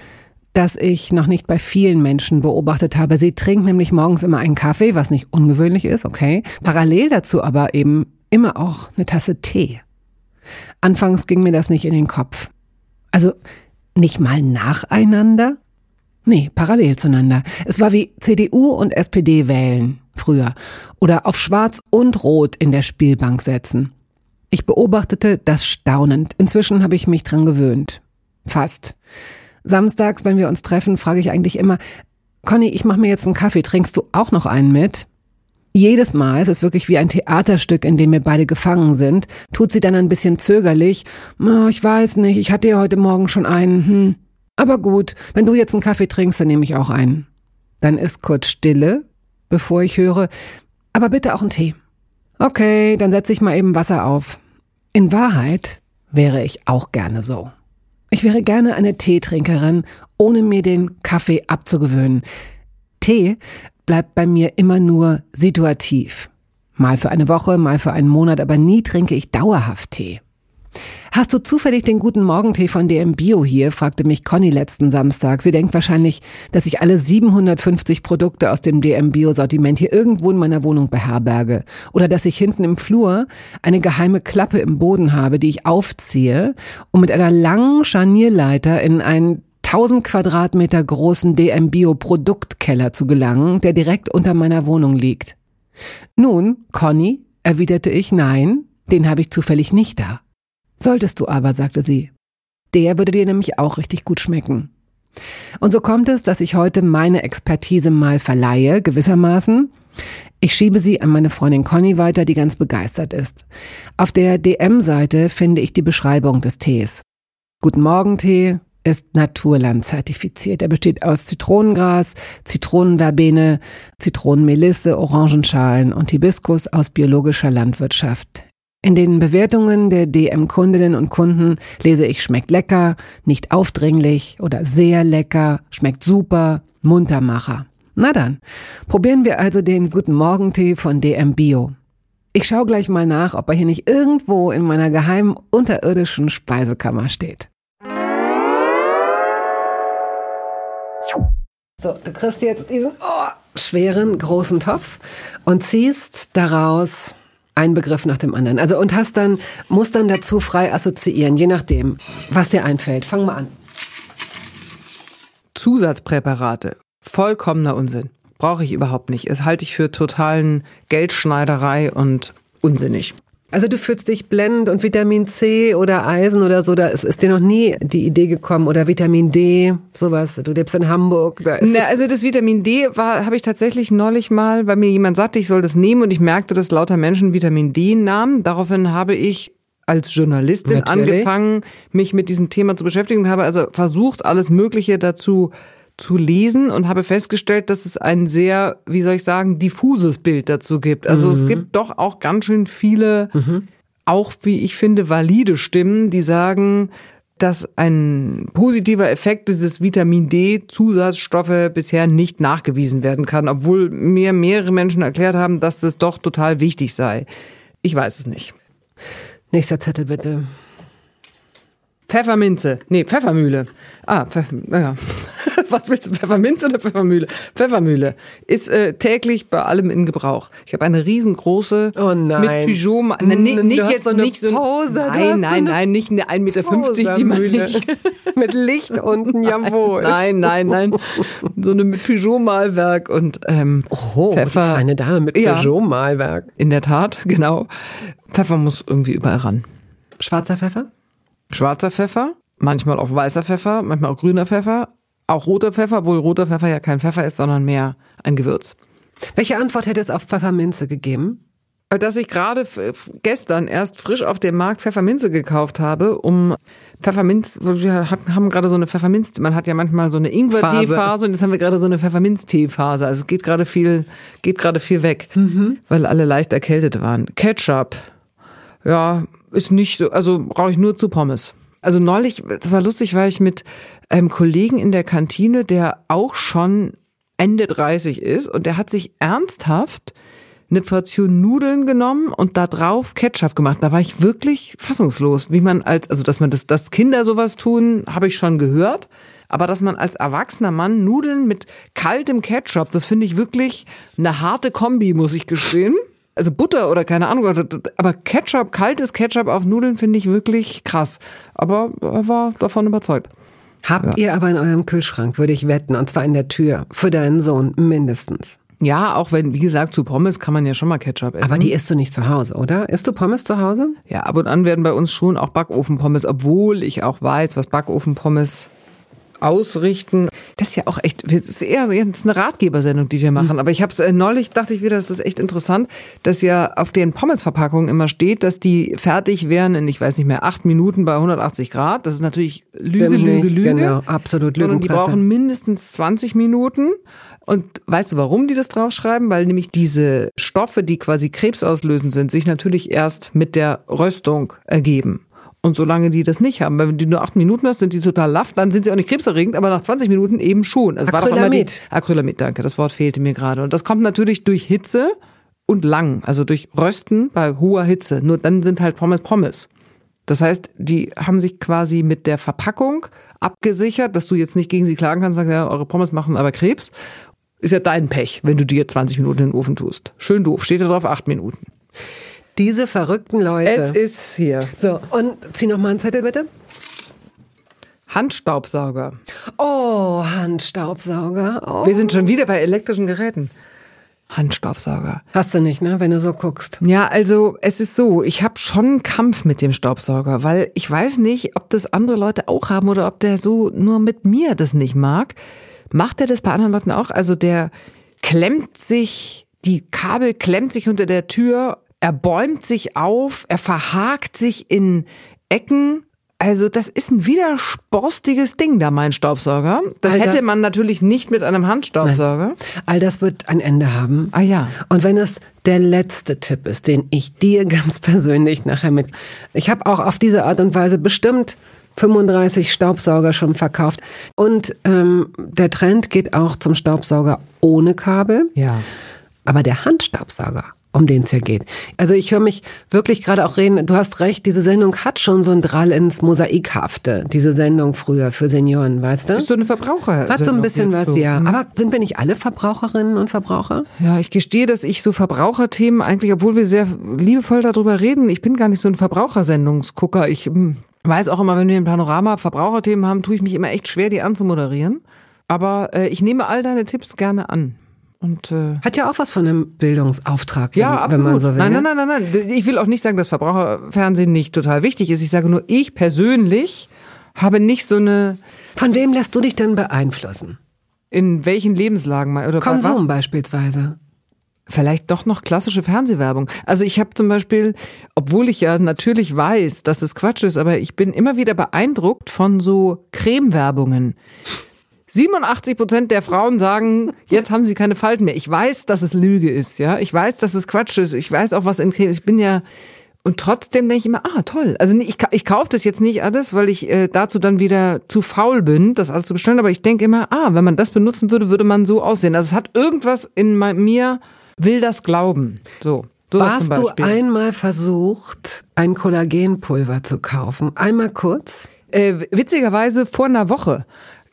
das ich noch nicht bei vielen Menschen beobachtet habe. Sie trinkt nämlich morgens immer einen Kaffee, was nicht ungewöhnlich ist, okay. Parallel dazu aber eben immer auch eine Tasse Tee. Anfangs ging mir das nicht in den Kopf. Also nicht mal nacheinander? Nee, parallel zueinander. Es war wie CDU und SPD wählen früher oder auf Schwarz und Rot in der Spielbank setzen. Ich beobachtete das staunend. Inzwischen habe ich mich dran gewöhnt. Fast. Samstags, wenn wir uns treffen, frage ich eigentlich immer, Conny, ich mache mir jetzt einen Kaffee, trinkst du auch noch einen mit? Jedes Mal, es ist wirklich wie ein Theaterstück, in dem wir beide gefangen sind, tut sie dann ein bisschen zögerlich, "Oh, ich weiß nicht, ich hatte ja heute Morgen schon einen, hm. Aber gut, wenn du jetzt einen Kaffee trinkst, dann nehme ich auch einen. Dann ist kurz Stille, bevor ich höre, aber bitte auch einen Tee. Okay, dann setze ich mal eben Wasser auf. In Wahrheit wäre ich auch gerne so. Ich wäre gerne eine Teetrinkerin, ohne mir den Kaffee abzugewöhnen. Tee bleibt bei mir immer nur situativ. Mal für eine Woche, mal für einen Monat, aber nie trinke ich dauerhaft Tee. Hast du zufällig den guten Morgentee von DM Bio hier? fragte mich Conny letzten Samstag. Sie denkt wahrscheinlich, dass ich alle 750 Produkte aus dem DM Bio Sortiment hier irgendwo in meiner Wohnung beherberge. Oder dass ich hinten im Flur eine geheime Klappe im Boden habe, die ich aufziehe, um mit einer langen Scharnierleiter in einen 1000 Quadratmeter großen DM Bio Produktkeller zu gelangen, der direkt unter meiner Wohnung liegt. Nun, Conny, erwiderte ich, nein, den habe ich zufällig nicht da. Solltest du aber, sagte sie. Der würde dir nämlich auch richtig gut schmecken. Und so kommt es, dass ich heute meine Expertise mal verleihe, gewissermaßen. Ich schiebe sie an meine Freundin Conny weiter, die ganz begeistert ist. Auf der DM-Seite finde ich die Beschreibung des Tees. Guten Morgen Tee ist Naturland zertifiziert. Er besteht aus Zitronengras, Zitronenverbene, Zitronenmelisse, Orangenschalen und Hibiskus aus biologischer Landwirtschaft. In den Bewertungen der DM-Kundinnen und Kunden lese ich schmeckt lecker, nicht aufdringlich oder sehr lecker, schmeckt super, Muntermacher. Na dann, probieren wir also den Guten Morgentee von DM Bio. Ich schaue gleich mal nach, ob er hier nicht irgendwo in meiner geheimen unterirdischen Speisekammer steht. So, du kriegst jetzt diesen oh, schweren, großen Topf und ziehst daraus einen Begriff nach dem anderen. Also und hast dann, musst dann dazu frei assoziieren, je nachdem, was dir einfällt. Fang mal an. Zusatzpräparate. Vollkommener Unsinn. Brauche ich überhaupt nicht. Es halte ich für totalen Geldschneiderei und unsinnig. Also du fühlst dich blendend und Vitamin C oder Eisen oder so, da ist, ist dir noch nie die Idee gekommen oder Vitamin D, sowas. Du lebst in Hamburg. Da Na, also das Vitamin D war habe ich tatsächlich neulich mal, weil mir jemand sagte, ich soll das nehmen und ich merkte, dass lauter Menschen Vitamin D nahmen. Daraufhin habe ich als Journalistin Natürlich. angefangen, mich mit diesem Thema zu beschäftigen und habe also versucht, alles Mögliche dazu zu lesen und habe festgestellt, dass es ein sehr, wie soll ich sagen, diffuses Bild dazu gibt. Also es gibt doch auch ganz schön viele, auch wie ich finde, valide Stimmen, die sagen, dass ein positiver Effekt dieses Vitamin D Zusatzstoffe bisher nicht nachgewiesen werden kann, obwohl mir mehrere Menschen erklärt haben, dass das doch total wichtig sei. Ich weiß es nicht. Nächster Zettel bitte. Pfefferminze. Nee, Pfeffermühle. Ah, Pfeff, naja. Was willst du, Pfefferminze oder Pfeffermühle? Pfeffermühle ist äh, täglich bei allem in Gebrauch. Ich habe eine riesengroße Oh nein. mit Pyjama. Na, nee, Du nicht hast jetzt so eine nicht so Pose, du hast Nein, so nein, eine nein, nicht eine 1,50 Meter, die man nicht. Mit Licht unten, jawohl. Nein, nein, nein. So eine mit Peugeot-Malwerk und ähm, Oh, Pfeffer. die feine Dame mit Ja. Peugeot-Malwerk. In der Tat, genau. Pfeffer muss irgendwie überall ran. Schwarzer Pfeffer? Schwarzer Pfeffer, manchmal auch weißer Pfeffer, manchmal auch grüner Pfeffer, auch roter Pfeffer, obwohl roter Pfeffer ja kein Pfeffer ist, sondern mehr ein Gewürz. Welche Antwort hätte es auf Pfefferminze gegeben? Dass ich gerade gestern erst frisch auf dem Markt Pfefferminze gekauft habe, um Pfefferminz, wir hatten- haben gerade so eine Pfefferminz, man hat ja manchmal so eine Ingwer-Teephase und jetzt haben wir gerade so eine Pfefferminz-Teephase. Also es geht gerade viel, geht gerade viel weg, weil alle leicht erkältet waren. Ketchup, ja, ist nicht so, also brauche ich nur zu Pommes. Also neulich, das war lustig, war ich mit einem Kollegen in der Kantine, der auch schon Ende 30 ist und der hat sich ernsthaft eine Portion Nudeln genommen und da drauf Ketchup gemacht. Da war ich wirklich fassungslos, wie man als, also dass man das, dass Kinder sowas tun, habe ich schon gehört. Aber dass man als erwachsener Mann Nudeln mit kaltem Ketchup, das finde ich wirklich eine harte Kombi, muss ich gestehen. Also Butter oder keine Ahnung, aber Ketchup, kaltes Ketchup auf Nudeln finde ich wirklich krass. Aber er war davon überzeugt. Habt ihr aber in eurem Kühlschrank, würde ich wetten, und zwar in der Tür, für deinen Sohn mindestens. Ja, auch wenn, wie gesagt, zu Pommes kann man ja schon mal Ketchup essen. Aber die isst du nicht zu Hause, oder? Isst du Pommes zu Hause? Ja, ab und an werden bei uns schon auch Backofenpommes, obwohl ich auch weiß, was Backofenpommes ausrichten. Das ist ja auch echt, das ist eher jetzt eine Ratgebersendung, die wir machen. Aber ich habe äh, neulich dachte ich wieder, das ist echt interessant, dass ja auf den Pommesverpackungen immer steht, dass die fertig wären in, ich weiß nicht mehr, acht Minuten bei 180 Grad. Das ist natürlich Lüge, Lüge, nicht, Lüge. genau, absolut Sondern die Lügenpresse. brauchen mindestens 20 Minuten. Und weißt du, warum die das draufschreiben? Weil nämlich diese Stoffe, die quasi krebsauslösend sind, sich natürlich erst mit der Röstung ergeben. Und solange die das nicht haben, weil wenn die nur acht Minuten hast, sind die total laff, dann sind sie auch nicht krebserregend, aber nach 20 Minuten eben schon. Also war doch immer die, Acrylamid. Acrylamid, danke, das Wort fehlte mir gerade. Und das kommt natürlich durch Hitze und lang, also durch Rösten bei hoher Hitze. Nur dann sind halt Pommes Pommes. Das heißt, die haben sich quasi mit der Verpackung abgesichert, dass du jetzt nicht gegen sie klagen kannst, sagen, ja, eure Pommes machen aber Krebs. Ist ja dein Pech, wenn du die jetzt 20 Minuten in den Ofen tust. Schön doof, steht da drauf, acht Minuten. Diese verrückten Leute. Es ist hier. so, und zieh noch mal einen Zettel bitte. Handstaubsauger. Oh, Handstaubsauger. Oh. Wir sind schon wieder bei elektrischen Geräten. Handstaubsauger. Hast du nicht, ne, wenn du so guckst. Ja, also es ist so, ich habe schon einen Kampf mit dem Staubsauger, weil ich weiß nicht, ob das andere Leute auch haben oder ob der so nur mit mir das nicht mag. Macht er das bei anderen Leuten auch? Also der klemmt sich, die Kabel klemmt sich unter der Tür, er bäumt sich auf, er verhakt sich in Ecken. Also das ist ein widersborstiges Ding da, mein Staubsauger. Das All hätte das- man natürlich nicht mit einem Handstaubsauger. All das wird ein Ende haben. Ah ja. Und wenn es der letzte Tipp ist, den ich dir ganz persönlich nachher mit. Ich habe auch auf diese Art und Weise bestimmt 35 Staubsauger schon verkauft. Und ähm, der Trend geht auch zum Staubsauger ohne Kabel. Ja. Aber der Handstaubsauger, um den es hier geht. Also ich höre mich wirklich gerade auch reden, du hast recht, diese Sendung hat schon so ein Drall ins Mosaikhafte, diese Sendung früher für Senioren, weißt du? Ist so eine Verbraucher. Hat so ein bisschen was, so. ja. Mhm. Aber sind wir nicht alle Verbraucherinnen und Verbraucher? Ja, ich gestehe, dass ich so Verbraucherthemen eigentlich, obwohl wir sehr liebevoll darüber reden, ich bin gar nicht so ein Verbrauchersendungsgucker. Ich hm, weiß auch immer, wenn wir im Panorama Verbraucherthemen haben, tue ich mich immer echt schwer, die anzumoderieren. Aber äh, ich nehme all deine Tipps gerne an. Und äh, Hat ja auch was von einem Bildungsauftrag, ja, wenn, absolut. wenn man so will. Nein, nein, nein, nein, nein. Ich will auch nicht sagen, dass Verbraucherfernsehen nicht total wichtig ist. Ich sage nur, ich persönlich habe nicht so eine Von wem lässt du dich denn beeinflussen? in welchen Lebenslagen mal oder Konsum was? beispielsweise. Vielleicht doch noch klassische Fernsehwerbung. Also ich habe zum Beispiel, obwohl ich ja natürlich weiß, dass es Quatsch ist, aber ich bin immer wieder beeindruckt von so Cremewerbungen. 87 Prozent der Frauen sagen, jetzt haben sie keine Falten mehr. Ich weiß, dass es Lüge ist, ja. Ich weiß, dass es Quatsch ist. Ich weiß auch, was in. Ich bin ja und trotzdem denke ich immer, ah toll. Also ich, ich kaufe das jetzt nicht alles, weil ich äh, dazu dann wieder zu faul bin, das alles zu bestellen. Aber ich denke immer, ah, wenn man das benutzen würde, würde man so aussehen. Also es hat irgendwas in mir will das glauben. So. so Warst du einmal versucht, ein Kollagenpulver zu kaufen? Einmal kurz? Äh, witzigerweise vor einer Woche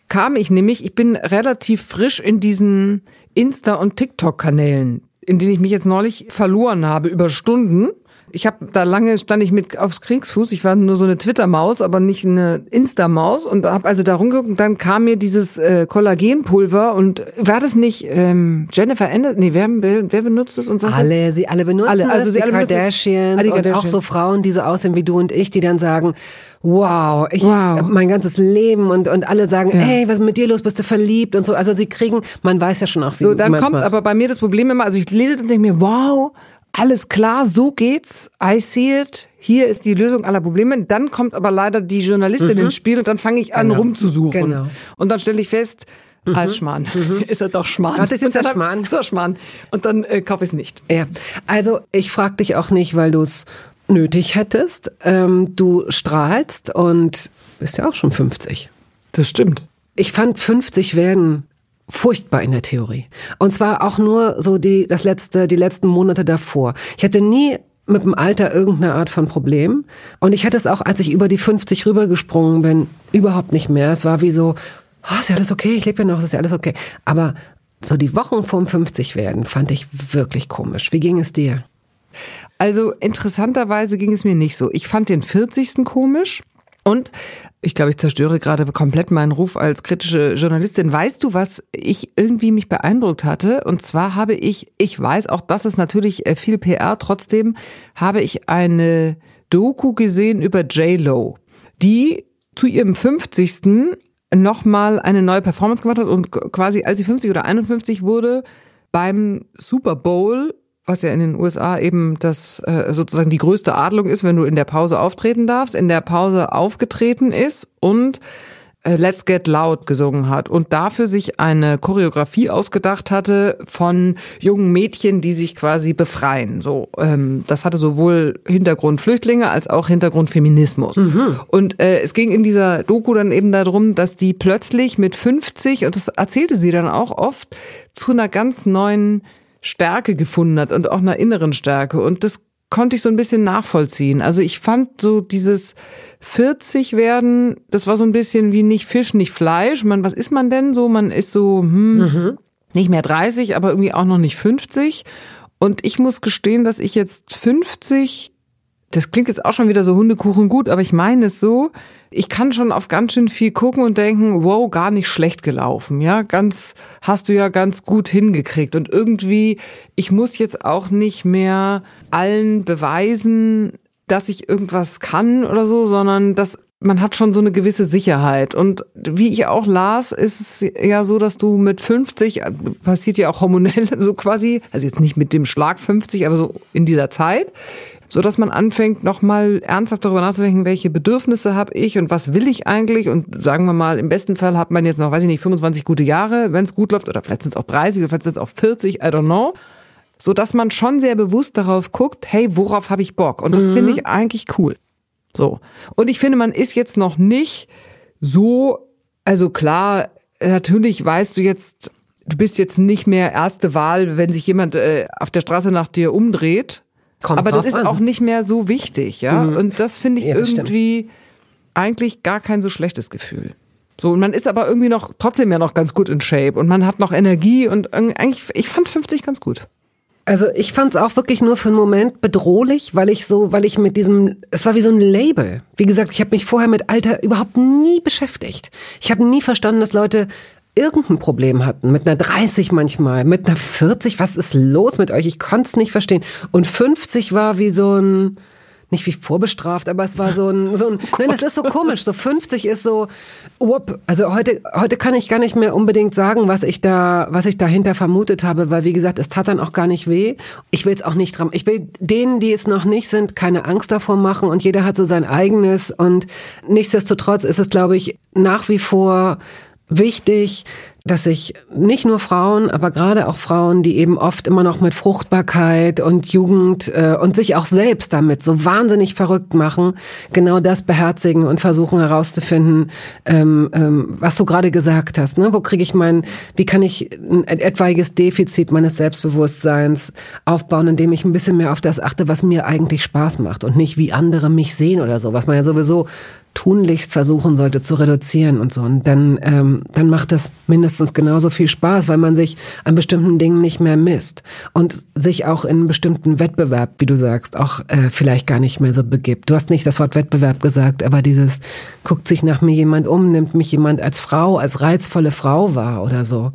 kam ich nämlich, ich bin relativ frisch in diesen Insta- und TikTok-Kanälen, in denen ich mich jetzt neulich verloren habe über Stunden. Ich habe da lange stand ich mit aufs Kriegsfuß. Ich war nur so eine Twitter-Maus, aber nicht eine Insta-Maus und habe also da rumgeguckt und dann kam mir dieses äh, Kollagenpulver und war das nicht ähm, Jennifer Aniston? Nee, wer, wer benutzt es und so? Alle, sie alle benutzen Alle, also das, die alle benutzen das. Kardashians Ah, die und auch Kardashians. so Frauen, die so aussehen wie du und ich, die dann sagen, wow, ich Wow. mein ganzes Leben und und alle sagen, hey, was ist mit dir los? Bist du verliebt und so. Also sie kriegen, man weiß ja schon auch, wie So, dann kommt aber bei mir das Problem immer, also ich lese das und denke mir, wow, alles klar, so geht's, I see it, hier ist die Lösung aller Probleme. Dann kommt aber leider die Journalistin ins Spiel und dann fange ich an Genau. rumzusuchen. Genau. Und dann stelle ich fest, als Schmarrn. Ist er doch Schmarrn. Ach, das ist ja Schmarrn. Ist er Schmarrn. Und dann äh, kaufe ich es nicht. Ja, also ich frage dich auch nicht, weil du es nötig hättest. Ähm, du strahlst und bist ja auch schon 50. Das stimmt. Ich fand 50 werden furchtbar in der Theorie. Und zwar auch nur so die, das letzte, die letzten Monate davor. Ich hatte nie mit dem Alter irgendeine Art von Problem. Und ich hatte es auch, als ich über die 50 rübergesprungen bin, überhaupt nicht mehr. Es war wie so, oh, ist ja alles okay, ich lebe ja noch, ist ja alles okay. Aber so die Wochen vorm 50 werden fand ich wirklich komisch. Wie ging es dir? Also interessanterweise ging es mir nicht so. Ich fand den 40. komisch und ich glaube, ich zerstöre gerade komplett meinen Ruf als kritische Journalistin. Weißt du, was ich irgendwie mich beeindruckt hatte? Und zwar habe ich, ich weiß, auch das ist natürlich äh, viel PR, trotzdem habe ich eine Doku gesehen über J-Lo, die zu ihrem 50. nochmal eine neue Performance gemacht hat und quasi als sie 50 oder 51 wurde, beim Super Bowl, was ja in den USA eben das äh, sozusagen die größte Adlung ist, wenn du in der Pause auftreten darfst, in der Pause aufgetreten ist und äh, Let's Get Loud gesungen hat und dafür sich eine Choreografie ausgedacht hatte von jungen Mädchen, die sich quasi befreien. So, ähm, das hatte sowohl Hintergrund Flüchtlinge als auch Hintergrund Feminismus. Und äh, es ging in dieser Doku dann eben darum, dass die plötzlich mit 50 und das erzählte sie dann auch oft zu einer ganz neuen Stärke gefunden hat und auch einer inneren Stärke. Und das konnte ich so ein bisschen nachvollziehen. Also ich fand so dieses 40 werden, das war so ein bisschen wie nicht Fisch, nicht Fleisch. Man, was ist man denn so? Man ist so, hm, nicht mehr 30, aber irgendwie auch noch nicht 50. Und ich muss gestehen, dass ich jetzt 50, das klingt jetzt auch schon wieder so Hundekuchen gut, aber ich meine es so, ich kann schon auf ganz schön viel gucken und denken, wow, gar nicht schlecht gelaufen, ja, ganz, hast du ja ganz gut hingekriegt und irgendwie, ich muss jetzt auch nicht mehr allen beweisen, dass ich irgendwas kann oder so, sondern dass man hat schon so eine gewisse Sicherheit. Und wie ich auch las, ist es ja so, dass du mit 50, äh, passiert ja auch hormonell so quasi, also jetzt nicht mit dem Schlag 50, aber so in dieser Zeit, so dass man anfängt, nochmal ernsthaft darüber nachzudenken, welche Bedürfnisse habe ich und was will ich eigentlich? Und sagen wir mal, im besten Fall hat man jetzt noch, weiß ich nicht, 25 gute Jahre, wenn es gut läuft, oder vielleicht sind es auch 30, oder vielleicht sind es auch 40, I don't know. So dass man schon sehr bewusst darauf guckt, hey, worauf habe ich Bock? Und das finde ich eigentlich cool. So. Und ich finde, man ist jetzt noch nicht so, also klar, natürlich weißt du jetzt, du bist jetzt nicht mehr erste Wahl, wenn sich jemand äh, auf der Straße nach dir umdreht. Kommt Aber das ist an. auch nicht mehr so wichtig, ja. Und das finde ich Ja, das stimmt. irgendwie eigentlich gar kein so schlechtes Gefühl. So, und man ist aber irgendwie noch, trotzdem ja noch ganz gut in Shape und man hat noch Energie und eigentlich, ich fand 50 ganz gut. Also ich fand es auch wirklich nur für einen Moment bedrohlich, weil ich so, weil ich mit diesem, es war wie so ein Label. Wie gesagt, ich habe mich vorher mit Alter überhaupt nie beschäftigt. Ich habe nie verstanden, dass Leute irgendein Problem hatten, mit einer 30 manchmal, mit einer 40, was ist los mit euch? Ich konnte es nicht verstehen. Und 50 war wie so ein, nicht wie vorbestraft, aber es war so ein, so ein, oh nein, das ist so komisch. So 50 ist so, whoop. Also heute, heute kann ich gar nicht mehr unbedingt sagen, was ich da, was ich dahinter vermutet habe, weil wie gesagt, es tat dann auch gar nicht weh. Ich will es auch nicht dran, ich will denen, die es noch nicht sind, keine Angst davor machen und jeder hat so sein eigenes und nichtsdestotrotz ist es, glaube ich, nach wie vor wichtig, dass sich nicht nur Frauen, aber gerade auch Frauen, die eben oft immer noch mit Fruchtbarkeit und Jugend äh, und sich auch selbst damit so wahnsinnig verrückt machen, genau das beherzigen und versuchen herauszufinden, ähm, ähm, was du gerade gesagt hast. Ne? Wo kriege ich mein, wie kann ich ein etwaiges Defizit meines Selbstbewusstseins aufbauen, indem ich ein bisschen mehr auf das achte, was mir eigentlich Spaß macht und nicht wie andere mich sehen oder so, was man ja sowieso tunlichst versuchen sollte zu reduzieren und so. Und dann, ähm, dann macht das mindestens genauso viel Spaß, weil man sich an bestimmten Dingen nicht mehr misst und sich auch in bestimmten Wettbewerb, wie du sagst, auch äh, vielleicht gar nicht mehr so begibt. Du hast nicht das Wort Wettbewerb gesagt, aber dieses guckt sich nach mir jemand um, nimmt mich jemand als Frau, als reizvolle Frau wahr oder so.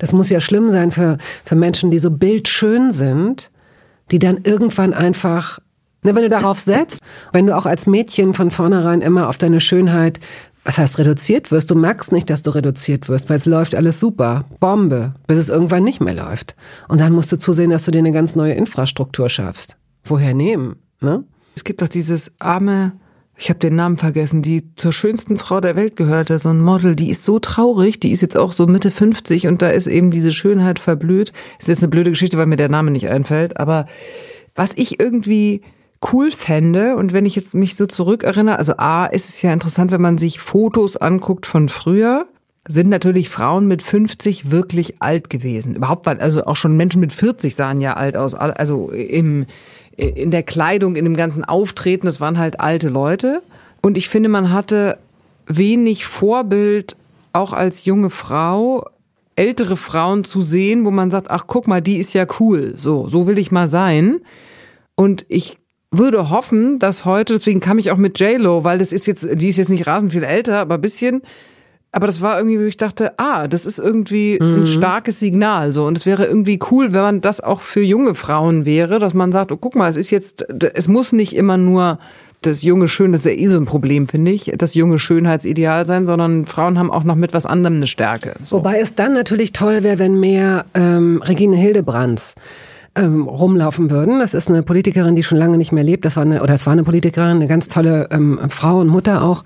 Das muss ja schlimm sein für, für Menschen, die so bildschön sind, die dann irgendwann einfach Ne, wenn du darauf setzt, wenn du auch als Mädchen von vornherein immer auf deine Schönheit, was heißt reduziert wirst, du merkst nicht, dass du reduziert wirst, weil es läuft alles super, Bombe, bis es irgendwann nicht mehr läuft. Und dann musst du zusehen, dass du dir eine ganz neue Infrastruktur schaffst. Woher nehmen? Ne? Es gibt doch dieses arme, ich habe den Namen vergessen, die zur schönsten Frau der Welt gehörte, so ein Model, die ist so traurig, die ist jetzt auch so Mitte 50 und da ist eben diese Schönheit verblüht. Ist jetzt eine blöde Geschichte, weil mir der Name nicht einfällt, aber was ich irgendwie cool fände und wenn ich jetzt mich so zurückerinnere, also A, ist es ja interessant, wenn man sich Fotos anguckt von früher, sind natürlich Frauen mit 50 wirklich alt gewesen. Überhaupt, also auch schon Menschen mit 40 sahen ja alt aus, also im, in der Kleidung, in dem ganzen Auftreten, das waren halt alte Leute. Und ich finde, man hatte wenig Vorbild, auch als junge Frau, ältere Frauen zu sehen, wo man sagt, ach guck mal, die ist ja cool, so, so will ich mal sein. Und ich würde hoffen, dass heute, deswegen kam ich auch mit J-Lo, weil das ist jetzt, die ist jetzt nicht rasend viel älter, aber ein bisschen. Aber das war irgendwie, wo ich dachte, ah, das ist irgendwie mhm. ein starkes Signal, so. Und es wäre irgendwie cool, wenn man das auch für junge Frauen wäre, dass man sagt, oh, guck mal, es ist jetzt, es muss nicht immer nur das junge Schön, das ist ja eh so ein Problem, finde ich, das junge Schönheitsideal sein, sondern Frauen haben auch noch mit was anderem eine Stärke. So. Wobei es dann natürlich toll wäre, wenn mehr ähm, Regine Hildebrands ähm, rumlaufen würden. Das ist eine Politikerin, die schon lange nicht mehr lebt. Das war eine, oder es war eine Politikerin, eine ganz tolle ähm, Frau und Mutter auch,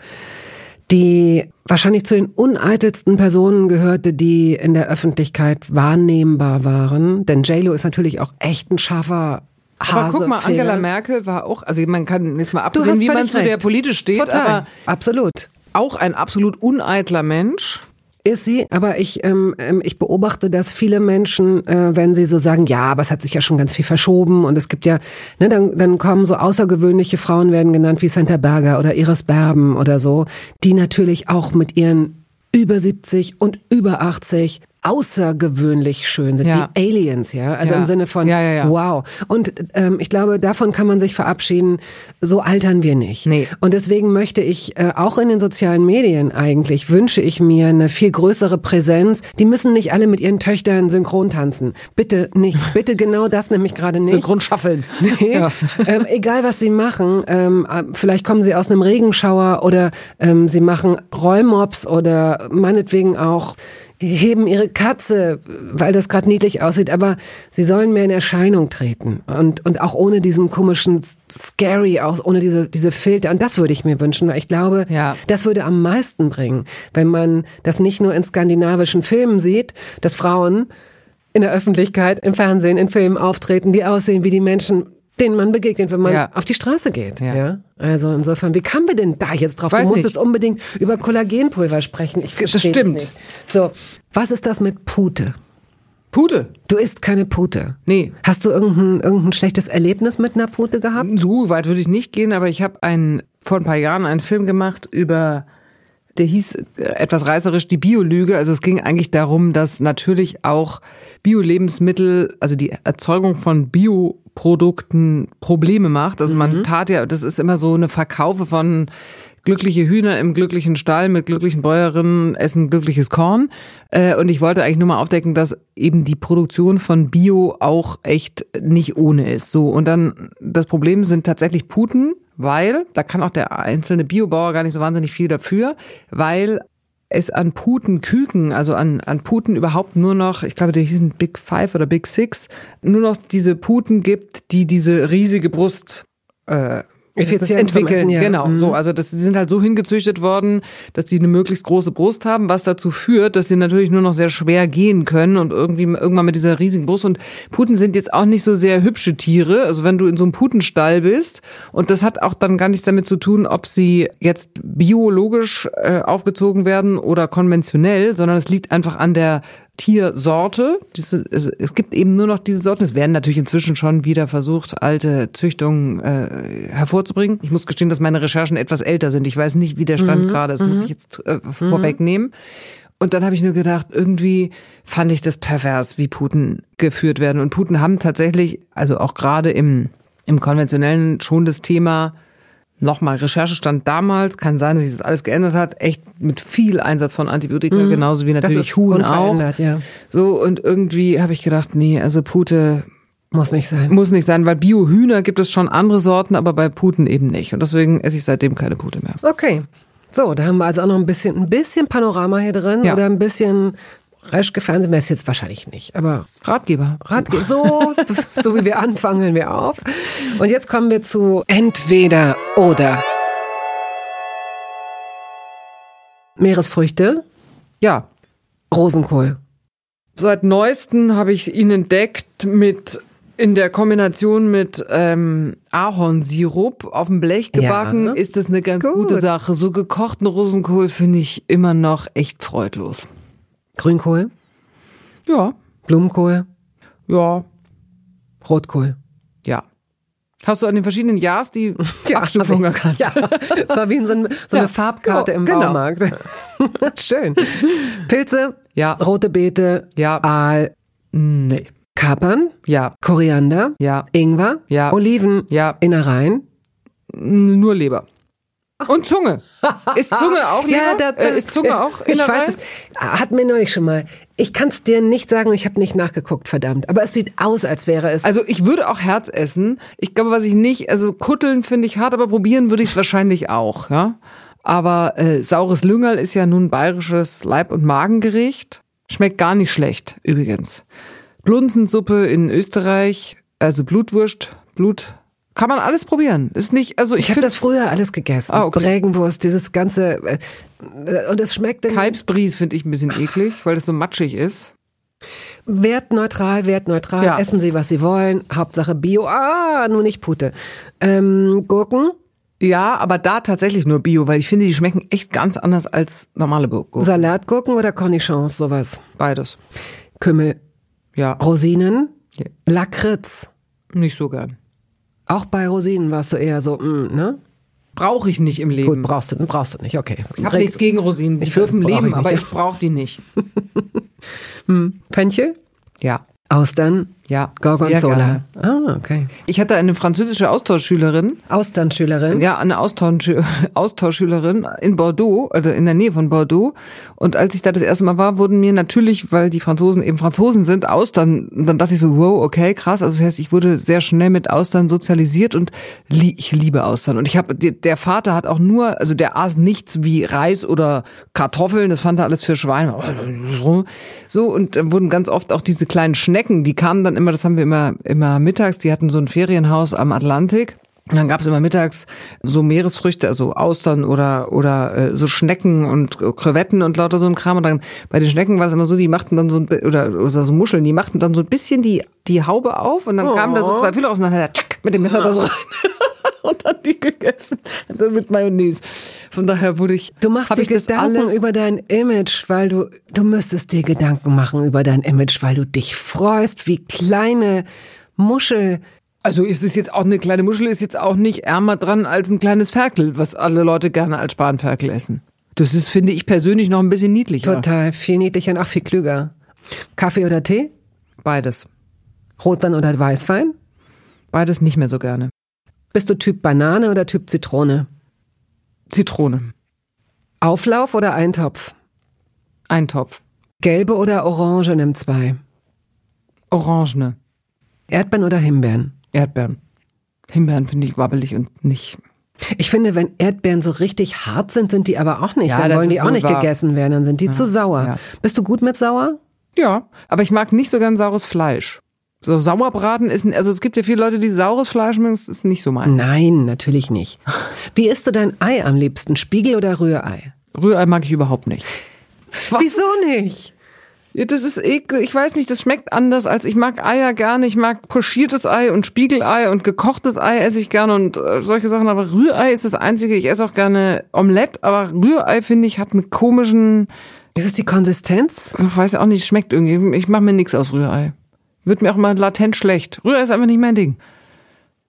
die wahrscheinlich zu den uneitelsten Personen gehörte, die in der Öffentlichkeit wahrnehmbar waren. Denn JLo ist natürlich auch echt ein scharfer Hase aber guck mal, Angela Merkel war auch, also man kann jetzt mal absehen, wie man zu der politisch steht, Total. aber absolut. Auch ein absolut uneitler Mensch. Ist sie, aber ich, ähm, ähm, ich beobachte, dass viele Menschen, äh, wenn sie so sagen, ja, aber es hat sich ja schon ganz viel verschoben und es gibt ja, ne, dann, dann kommen so außergewöhnliche Frauen werden genannt wie Santa Berger oder Iris Berben oder so, die natürlich auch mit ihren über 70 und über 80 außergewöhnlich schön sind, ja. wie Aliens, ja. Also ja. im Sinne von ja, wow. Und ähm, ich glaube, davon kann man sich verabschieden. So altern wir nicht. Nee. Und deswegen möchte ich äh, auch in den sozialen Medien eigentlich wünsche ich mir eine viel größere Präsenz. Die müssen nicht alle mit ihren Töchtern synchron tanzen. Bitte nicht. Bitte genau das nämlich gerade nicht. Synchron schaffeln. Nee. Ähm, egal was sie machen. Ähm, äh, vielleicht kommen sie aus einem Regenschauer oder ähm, sie machen Rollmops oder meinetwegen auch heben ihre Katze, weil das gerade niedlich aussieht, aber sie sollen mehr in Erscheinung treten. Und und auch ohne diesen komischen scary aus, ohne diese diese Filter. Und das würde ich mir wünschen, weil ich glaube, ja. das würde am meisten bringen, wenn man das nicht nur in skandinavischen Filmen sieht, dass Frauen in der Öffentlichkeit, im Fernsehen, in Filmen auftreten, die aussehen wie die Menschen, denen man begegnet, wenn man ja. auf die Straße geht. Ja. ja. Also insofern, wie kamen wir denn da jetzt drauf? Weiß du musstest nicht. unbedingt über Kollagenpulver sprechen. Ich Das stimmt. Nicht. So, was ist das mit Pute? Pute? Du isst keine Pute. Nee. Hast du irgendein, irgendein schlechtes Erlebnis mit einer Pute gehabt? So weit würde ich nicht gehen, aber ich habe ein, vor ein paar Jahren einen Film gemacht über der hieß äh, etwas reißerisch die Biolüge. Also es ging eigentlich darum, dass natürlich auch Bio-Lebensmittel, also die Erzeugung von Bioprodukten Probleme macht. Also man mhm. tat ja, das ist immer so eine Verkaufe von glückliche Hühner im glücklichen Stall mit glücklichen Bäuerinnen essen glückliches Korn. Äh, und ich wollte eigentlich nur mal aufdecken, dass eben die Produktion von Bio auch echt nicht ohne ist. So, und dann das Problem sind tatsächlich Puten, weil, da kann auch der einzelne Biobauer gar nicht so wahnsinnig viel dafür, weil es an Putenküken, also an, an Puten überhaupt nur noch, ich glaube, die hießen Big Five oder Big Six, nur noch diese Puten gibt, die diese riesige Brust äh, Effizient entwickeln. Ja. Genau, Mhm. so. Also das, die sind halt so hingezüchtet worden, dass die eine möglichst große Brust haben, was dazu führt, dass sie natürlich nur noch sehr schwer gehen können und irgendwie irgendwann mit dieser riesigen Brust. Und Puten sind jetzt auch nicht so sehr hübsche Tiere. Also wenn du in so einem Putenstall bist und das hat auch dann gar nichts damit zu tun, ob sie jetzt biologisch äh, aufgezogen werden oder konventionell, sondern es liegt einfach an der Tiersorte. Es, gibt eben nur noch diese Sorten. Es werden natürlich inzwischen schon wieder versucht, alte Züchtungen äh, hervorzubringen. Ich muss gestehen, dass meine Recherchen etwas älter sind. Ich weiß nicht, wie der Stand gerade ist, muss ich jetzt äh, vorwegnehmen. Und dann habe ich nur gedacht, irgendwie fand ich das pervers, wie Puten geführt werden. Und Puten haben tatsächlich, also auch gerade im, im konventionellen schon das Thema, nochmal, Recherchestand damals, kann sein, dass sich das alles geändert hat, echt mit viel Einsatz von Antibiotika, genauso wie natürlich Huhn auch. ja. So, und irgendwie habe ich gedacht, nee, also Pute Muss nicht sein. muss nicht sein, weil Biohühner gibt es schon andere Sorten, aber bei Puten eben nicht. Und deswegen esse ich seitdem keine Pute mehr. Okay. So, da haben wir also auch noch ein bisschen, ein bisschen Panorama hier drin Ja. oder ein bisschen Reschke es jetzt wahrscheinlich nicht, aber Ratgeber. Ratgeber, so, so wie wir anfangen, hören wir auf. Und jetzt kommen wir zu entweder oder. Meeresfrüchte, Ja. Rosenkohl. Seit neuesten habe ich ihn entdeckt mit in der Kombination mit ähm, Ahornsirup auf dem Blech gebacken, Ja. ist das eine ganz Gut. gute Sache. So gekochten Rosenkohl finde ich immer noch echt freudlos. Grünkohl, Ja, Blumenkohl, ja, Rotkohl. ja. Hast du an den verschiedenen Jahrs die Abstufung hab ich. erkannt? Ja, das war wie in so, ein, so Ja. eine Farbkarte Ja, im genau. Baumarkt. Schön. Pilze, Ja. rote Beete, Ja. Aal, Nee. Kapern, Ja, Koriander, ja, Ingwer, Ja. Oliven, ja. Innereien. Nur Leber. Und Zunge. Ist Zunge auch Leber? da, äh, ist Zunge auch Ich Innerei? weiß es. Hat mir neulich schon mal. Ich kann es dir nicht sagen, ich habe nicht nachgeguckt, verdammt. Aber es sieht aus, als wäre es. Also ich würde auch Herz essen. Ich glaube, was ich nicht, also kutteln finde ich hart, aber probieren würde ich es wahrscheinlich auch, ja. Aber äh, saures Lüngerl ist ja nun bayerisches Leib- und Magengericht. Schmeckt gar nicht schlecht, übrigens. Blunzensuppe in Österreich, also Blutwurst, Blut, kann man alles probieren. Ist nicht, also ich, ich habe das früher alles gegessen. Ah, okay. Bregenwurst, dieses ganze. äh, Und es schmeckt dann Kalbsbries finde ich ein bisschen eklig, weil es so matschig ist. wertneutral, wertneutral. Ja. Essen Sie, was Sie wollen. Hauptsache Bio. Ah, nur nicht Pute. Ähm, Gurken, Ja, aber da tatsächlich nur Bio, weil ich finde, die schmecken echt ganz anders als normale Gurken. Salatgurken oder Cornichons, sowas. Beides. Kümmel, Ja, Rosinen, Ja. Lakritz. nicht so gern. Auch bei Rosinen warst du eher so, mm, ne? Brauche ich nicht im Leben. Gut, brauchst du, brauchst du nicht, okay. Ich habe nichts gegen Rosinen. Ich dürfen ich leben, nicht. aber ich brauche die nicht. Fenchel, Ja, Austern, ja. Gorgonzola. Ah, okay. Ich hatte eine französische Austauschschülerin, Austernschülerin. ja, eine Austausch Austauschschülerin in Bordeaux, also in der Nähe von Bordeaux. Und als ich da das erste Mal war, wurden mir natürlich, weil die Franzosen eben Franzosen sind, Austern. Und dann dachte ich so, wow, okay, krass. Also das heißt, ich wurde sehr schnell mit Austern sozialisiert und li ich liebe Austern. Und ich habe, der Vater hat auch nur, also der aß nichts wie Reis oder Kartoffeln. Das fand er alles für Schweine. So und dann wurden ganz oft auch diese kleinen Schnecken, die kamen dann immer, das haben wir immer immer mittags. Die hatten so ein Ferienhaus am Atlantik. Und dann gab's immer mittags so Meeresfrüchte, also Austern oder oder äh, so Schnecken und äh, Krevetten und lauter so ein Kram. Und dann bei den Schnecken war es immer so, die machten dann so ein, oder, oder so Muscheln, die machten dann so ein bisschen die die Haube auf und dann kamen da so zwei Fühler raus und dann hat er tschack, mit dem Messer da so rein und dann die gegessen dann mit Mayonnaise. Von daher wurde ich Du machst dir Gedanken über dein Image, weil du, du müsstest dir Gedanken machen über dein Image, weil du dich freust, wie kleine Muschel. Also ist es jetzt auch eine kleine Muschel, ist jetzt auch nicht ärmer dran als ein kleines Ferkel, was alle Leute gerne als Spanferkel essen. Das ist, finde ich persönlich, noch ein bisschen niedlicher. Total viel niedlicher und auch viel klüger. Kaffee oder Tee? Beides. Rotwein oder Weißwein? Beides nicht mehr so gerne. Bist du Typ Banane oder Typ Zitrone? Zitrone. Auflauf oder Eintopf? Eintopf. Gelbe oder Orange nimm zwei? Orangene. Erdbeeren oder Himbeeren? Erdbeeren. Himbeeren finde ich wabbelig und nicht. Ich finde, wenn Erdbeeren so richtig hart sind, sind die aber auch nicht. Ja, dann wollen die auch nicht wahr. gegessen werden, dann sind die zu sauer. ja. Bist du gut mit sauer? Ja, aber ich mag nicht so gern saures Fleisch. So Sauerbraten ist, also es gibt ja viele Leute, die saures Fleisch mögen, das ist nicht so mein. Nein, natürlich nicht. Wie isst du dein Ei am liebsten? Spiegel oder Rührei? Rührei mag ich überhaupt nicht. Wieso nicht? Ja, Das ist ekel. Ich weiß nicht, das schmeckt anders als ich mag Eier gerne. Ich mag pochiertes Ei und Spiegelei und gekochtes Ei esse ich gerne und äh, solche Sachen. Aber Rührei ist das einzige. Ich esse auch gerne Omelette, aber Rührei finde ich hat einen komischen, Ist es die Konsistenz? ich weiß auch nicht, schmeckt irgendwie. Ich mache mir nichts aus Rührei. Wird mir auch mal latent schlecht. Rührei ist einfach nicht mein Ding.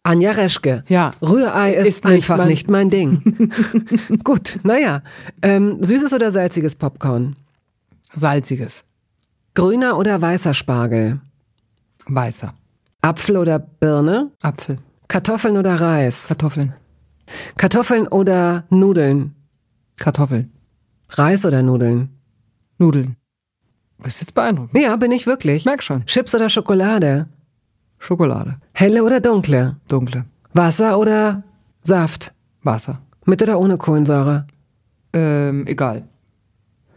Anja Reschke. Ja. Rührei ist, Ist nicht einfach mein- nicht mein Ding. Gut, naja. Ähm, süßes oder salziges Popcorn? Salziges. Grüner oder weißer Spargel? Weißer. Apfel oder Birne? Apfel. Kartoffeln oder Reis? Kartoffeln. Kartoffeln oder Nudeln? Kartoffeln. Reis oder Nudeln? Nudeln. Das ist jetzt beeindruckend. Ja, bin ich wirklich. Ich merk schon. Chips oder Schokolade? Schokolade. Helle oder dunkle? Dunkle. Wasser oder Saft? Wasser. Mit oder ohne Kohlensäure? Ähm, egal.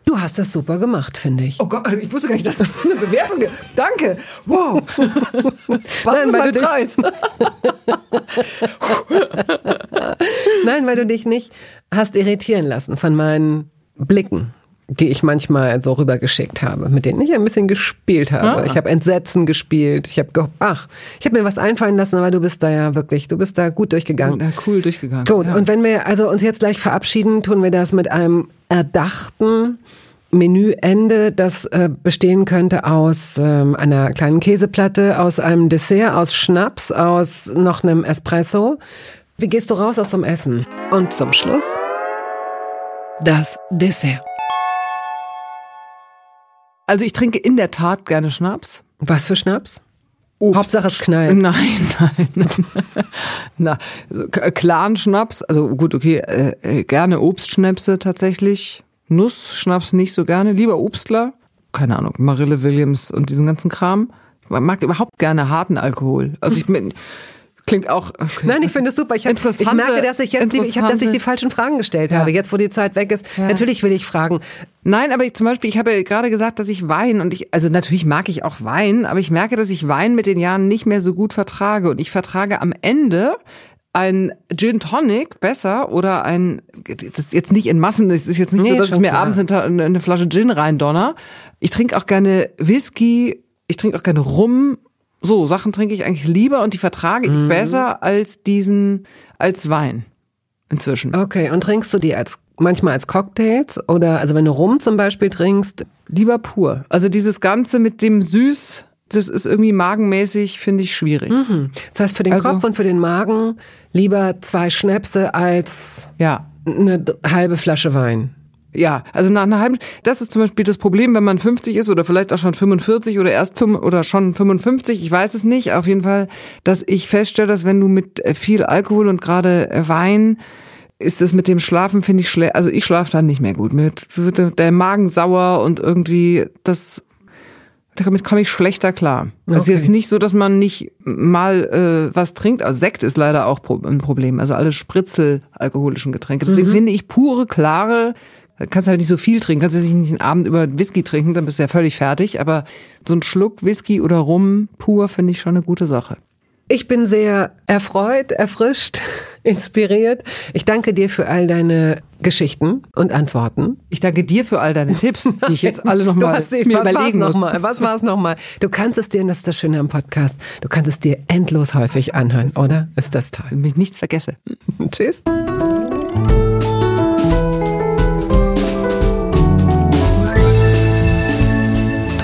Du hast das super gemacht, finde ich. Oh Gott, ich wusste gar nicht, dass das eine Bewertung gibt. Danke. Wow. Was Nein, ist weil mein Preis? Nein, weil du dich nicht hast irritieren lassen von meinen Blicken, die ich manchmal so rübergeschickt habe, mit denen ich ein bisschen gespielt habe. Ah. Ich habe Entsetzen gespielt. Ich habe ge ach, ich habe mir was einfallen lassen, aber du bist da ja wirklich, du bist da gut durchgegangen. Ja, cool durchgegangen. Gut, Ja. und wenn wir also uns jetzt gleich verabschieden, tun wir das mit einem erdachten Menüende, das äh, bestehen könnte aus ähm, einer kleinen Käseplatte, aus einem Dessert, aus Schnaps, aus noch einem Espresso. Wie gehst du raus aus dem Essen? Und zum Schluss das Dessert. Also ich trinke in der Tat gerne Schnaps. Was für Schnaps? Obst. Hauptsache es knallt. Nein, nein, nein. Na, klaren Schnaps, also gut, okay, äh, äh, gerne Obstschnäpse tatsächlich. Nussschnaps nicht so gerne, lieber Obstler. Keine Ahnung, Marille Williams und diesen ganzen Kram. Ich mag überhaupt gerne harten Alkohol. Also ich bin, klingt auch. Okay. Nein, ich finde es super. Ich, hab, ich merke, dass ich jetzt die, ich hab, dass ich die falschen Fragen gestellt Ja. habe. Jetzt, wo die Zeit weg ist, natürlich will ich fragen. Nein, aber ich, zum Beispiel, ich habe ja gerade gesagt, dass ich Wein und ich, also natürlich mag ich auch Wein, aber ich merke, dass ich Wein mit den Jahren nicht mehr so gut vertrage und ich vertrage am Ende ein Gin Tonic besser oder ein, das ist jetzt nicht in Massen, das ist jetzt nicht Nee, so, dass ich mir klar. abends hinter eine eine Flasche Gin reindonner. Ich trinke auch gerne Whisky, ich trinke auch gerne Rum. So, Sachen trinke ich eigentlich lieber und die vertrage Mhm. ich besser als diesen, als Wein. Inzwischen. Okay, und trinkst du die als manchmal als Cocktails oder also wenn du Rum zum Beispiel trinkst? Lieber pur. Also dieses Ganze mit dem Süß, das ist irgendwie magenmäßig, finde ich schwierig. Das heißt für den Also- Kopf und für den Magen lieber zwei Schnäpse als Ja. eine halbe Flasche Wein. Ja, also nach einer halben, das ist zum Beispiel das Problem, wenn man 50 ist oder vielleicht auch schon 45 oder erst fünf, oder schon 55, ich weiß es nicht, auf jeden Fall, dass ich feststelle, dass wenn du mit äh, viel Alkohol und gerade äh, Wein, ist es mit dem Schlafen, finde ich schlecht, also ich schlafe dann nicht mehr gut. Mir wird der Magen sauer und irgendwie, das, damit komme ich schlechter klar. Das Okay. ist jetzt nicht so, dass man nicht mal äh, was trinkt. Also Sekt ist leider auch ein Problem. Also alle spritzel-alkoholischen Getränke. Deswegen Mhm. finde ich pure, klare, kannst du halt nicht so viel trinken. Kannst du nicht einen Abend über Whisky trinken, dann bist du ja völlig fertig. Aber so ein Schluck Whisky oder Rum pur finde ich schon eine gute Sache. Ich bin sehr erfreut, erfrischt, inspiriert. Ich danke dir für all deine Geschichten und Antworten. Ich danke dir für all deine Tipps, die ich jetzt alle nochmal mir was überlegen muss. nochmal? Was war es nochmal? Du kannst es dir, und das ist das Schöne am Podcast, du kannst es dir endlos häufig anhören, oder? Ist das toll. Damit ich nichts vergesse. Tschüss.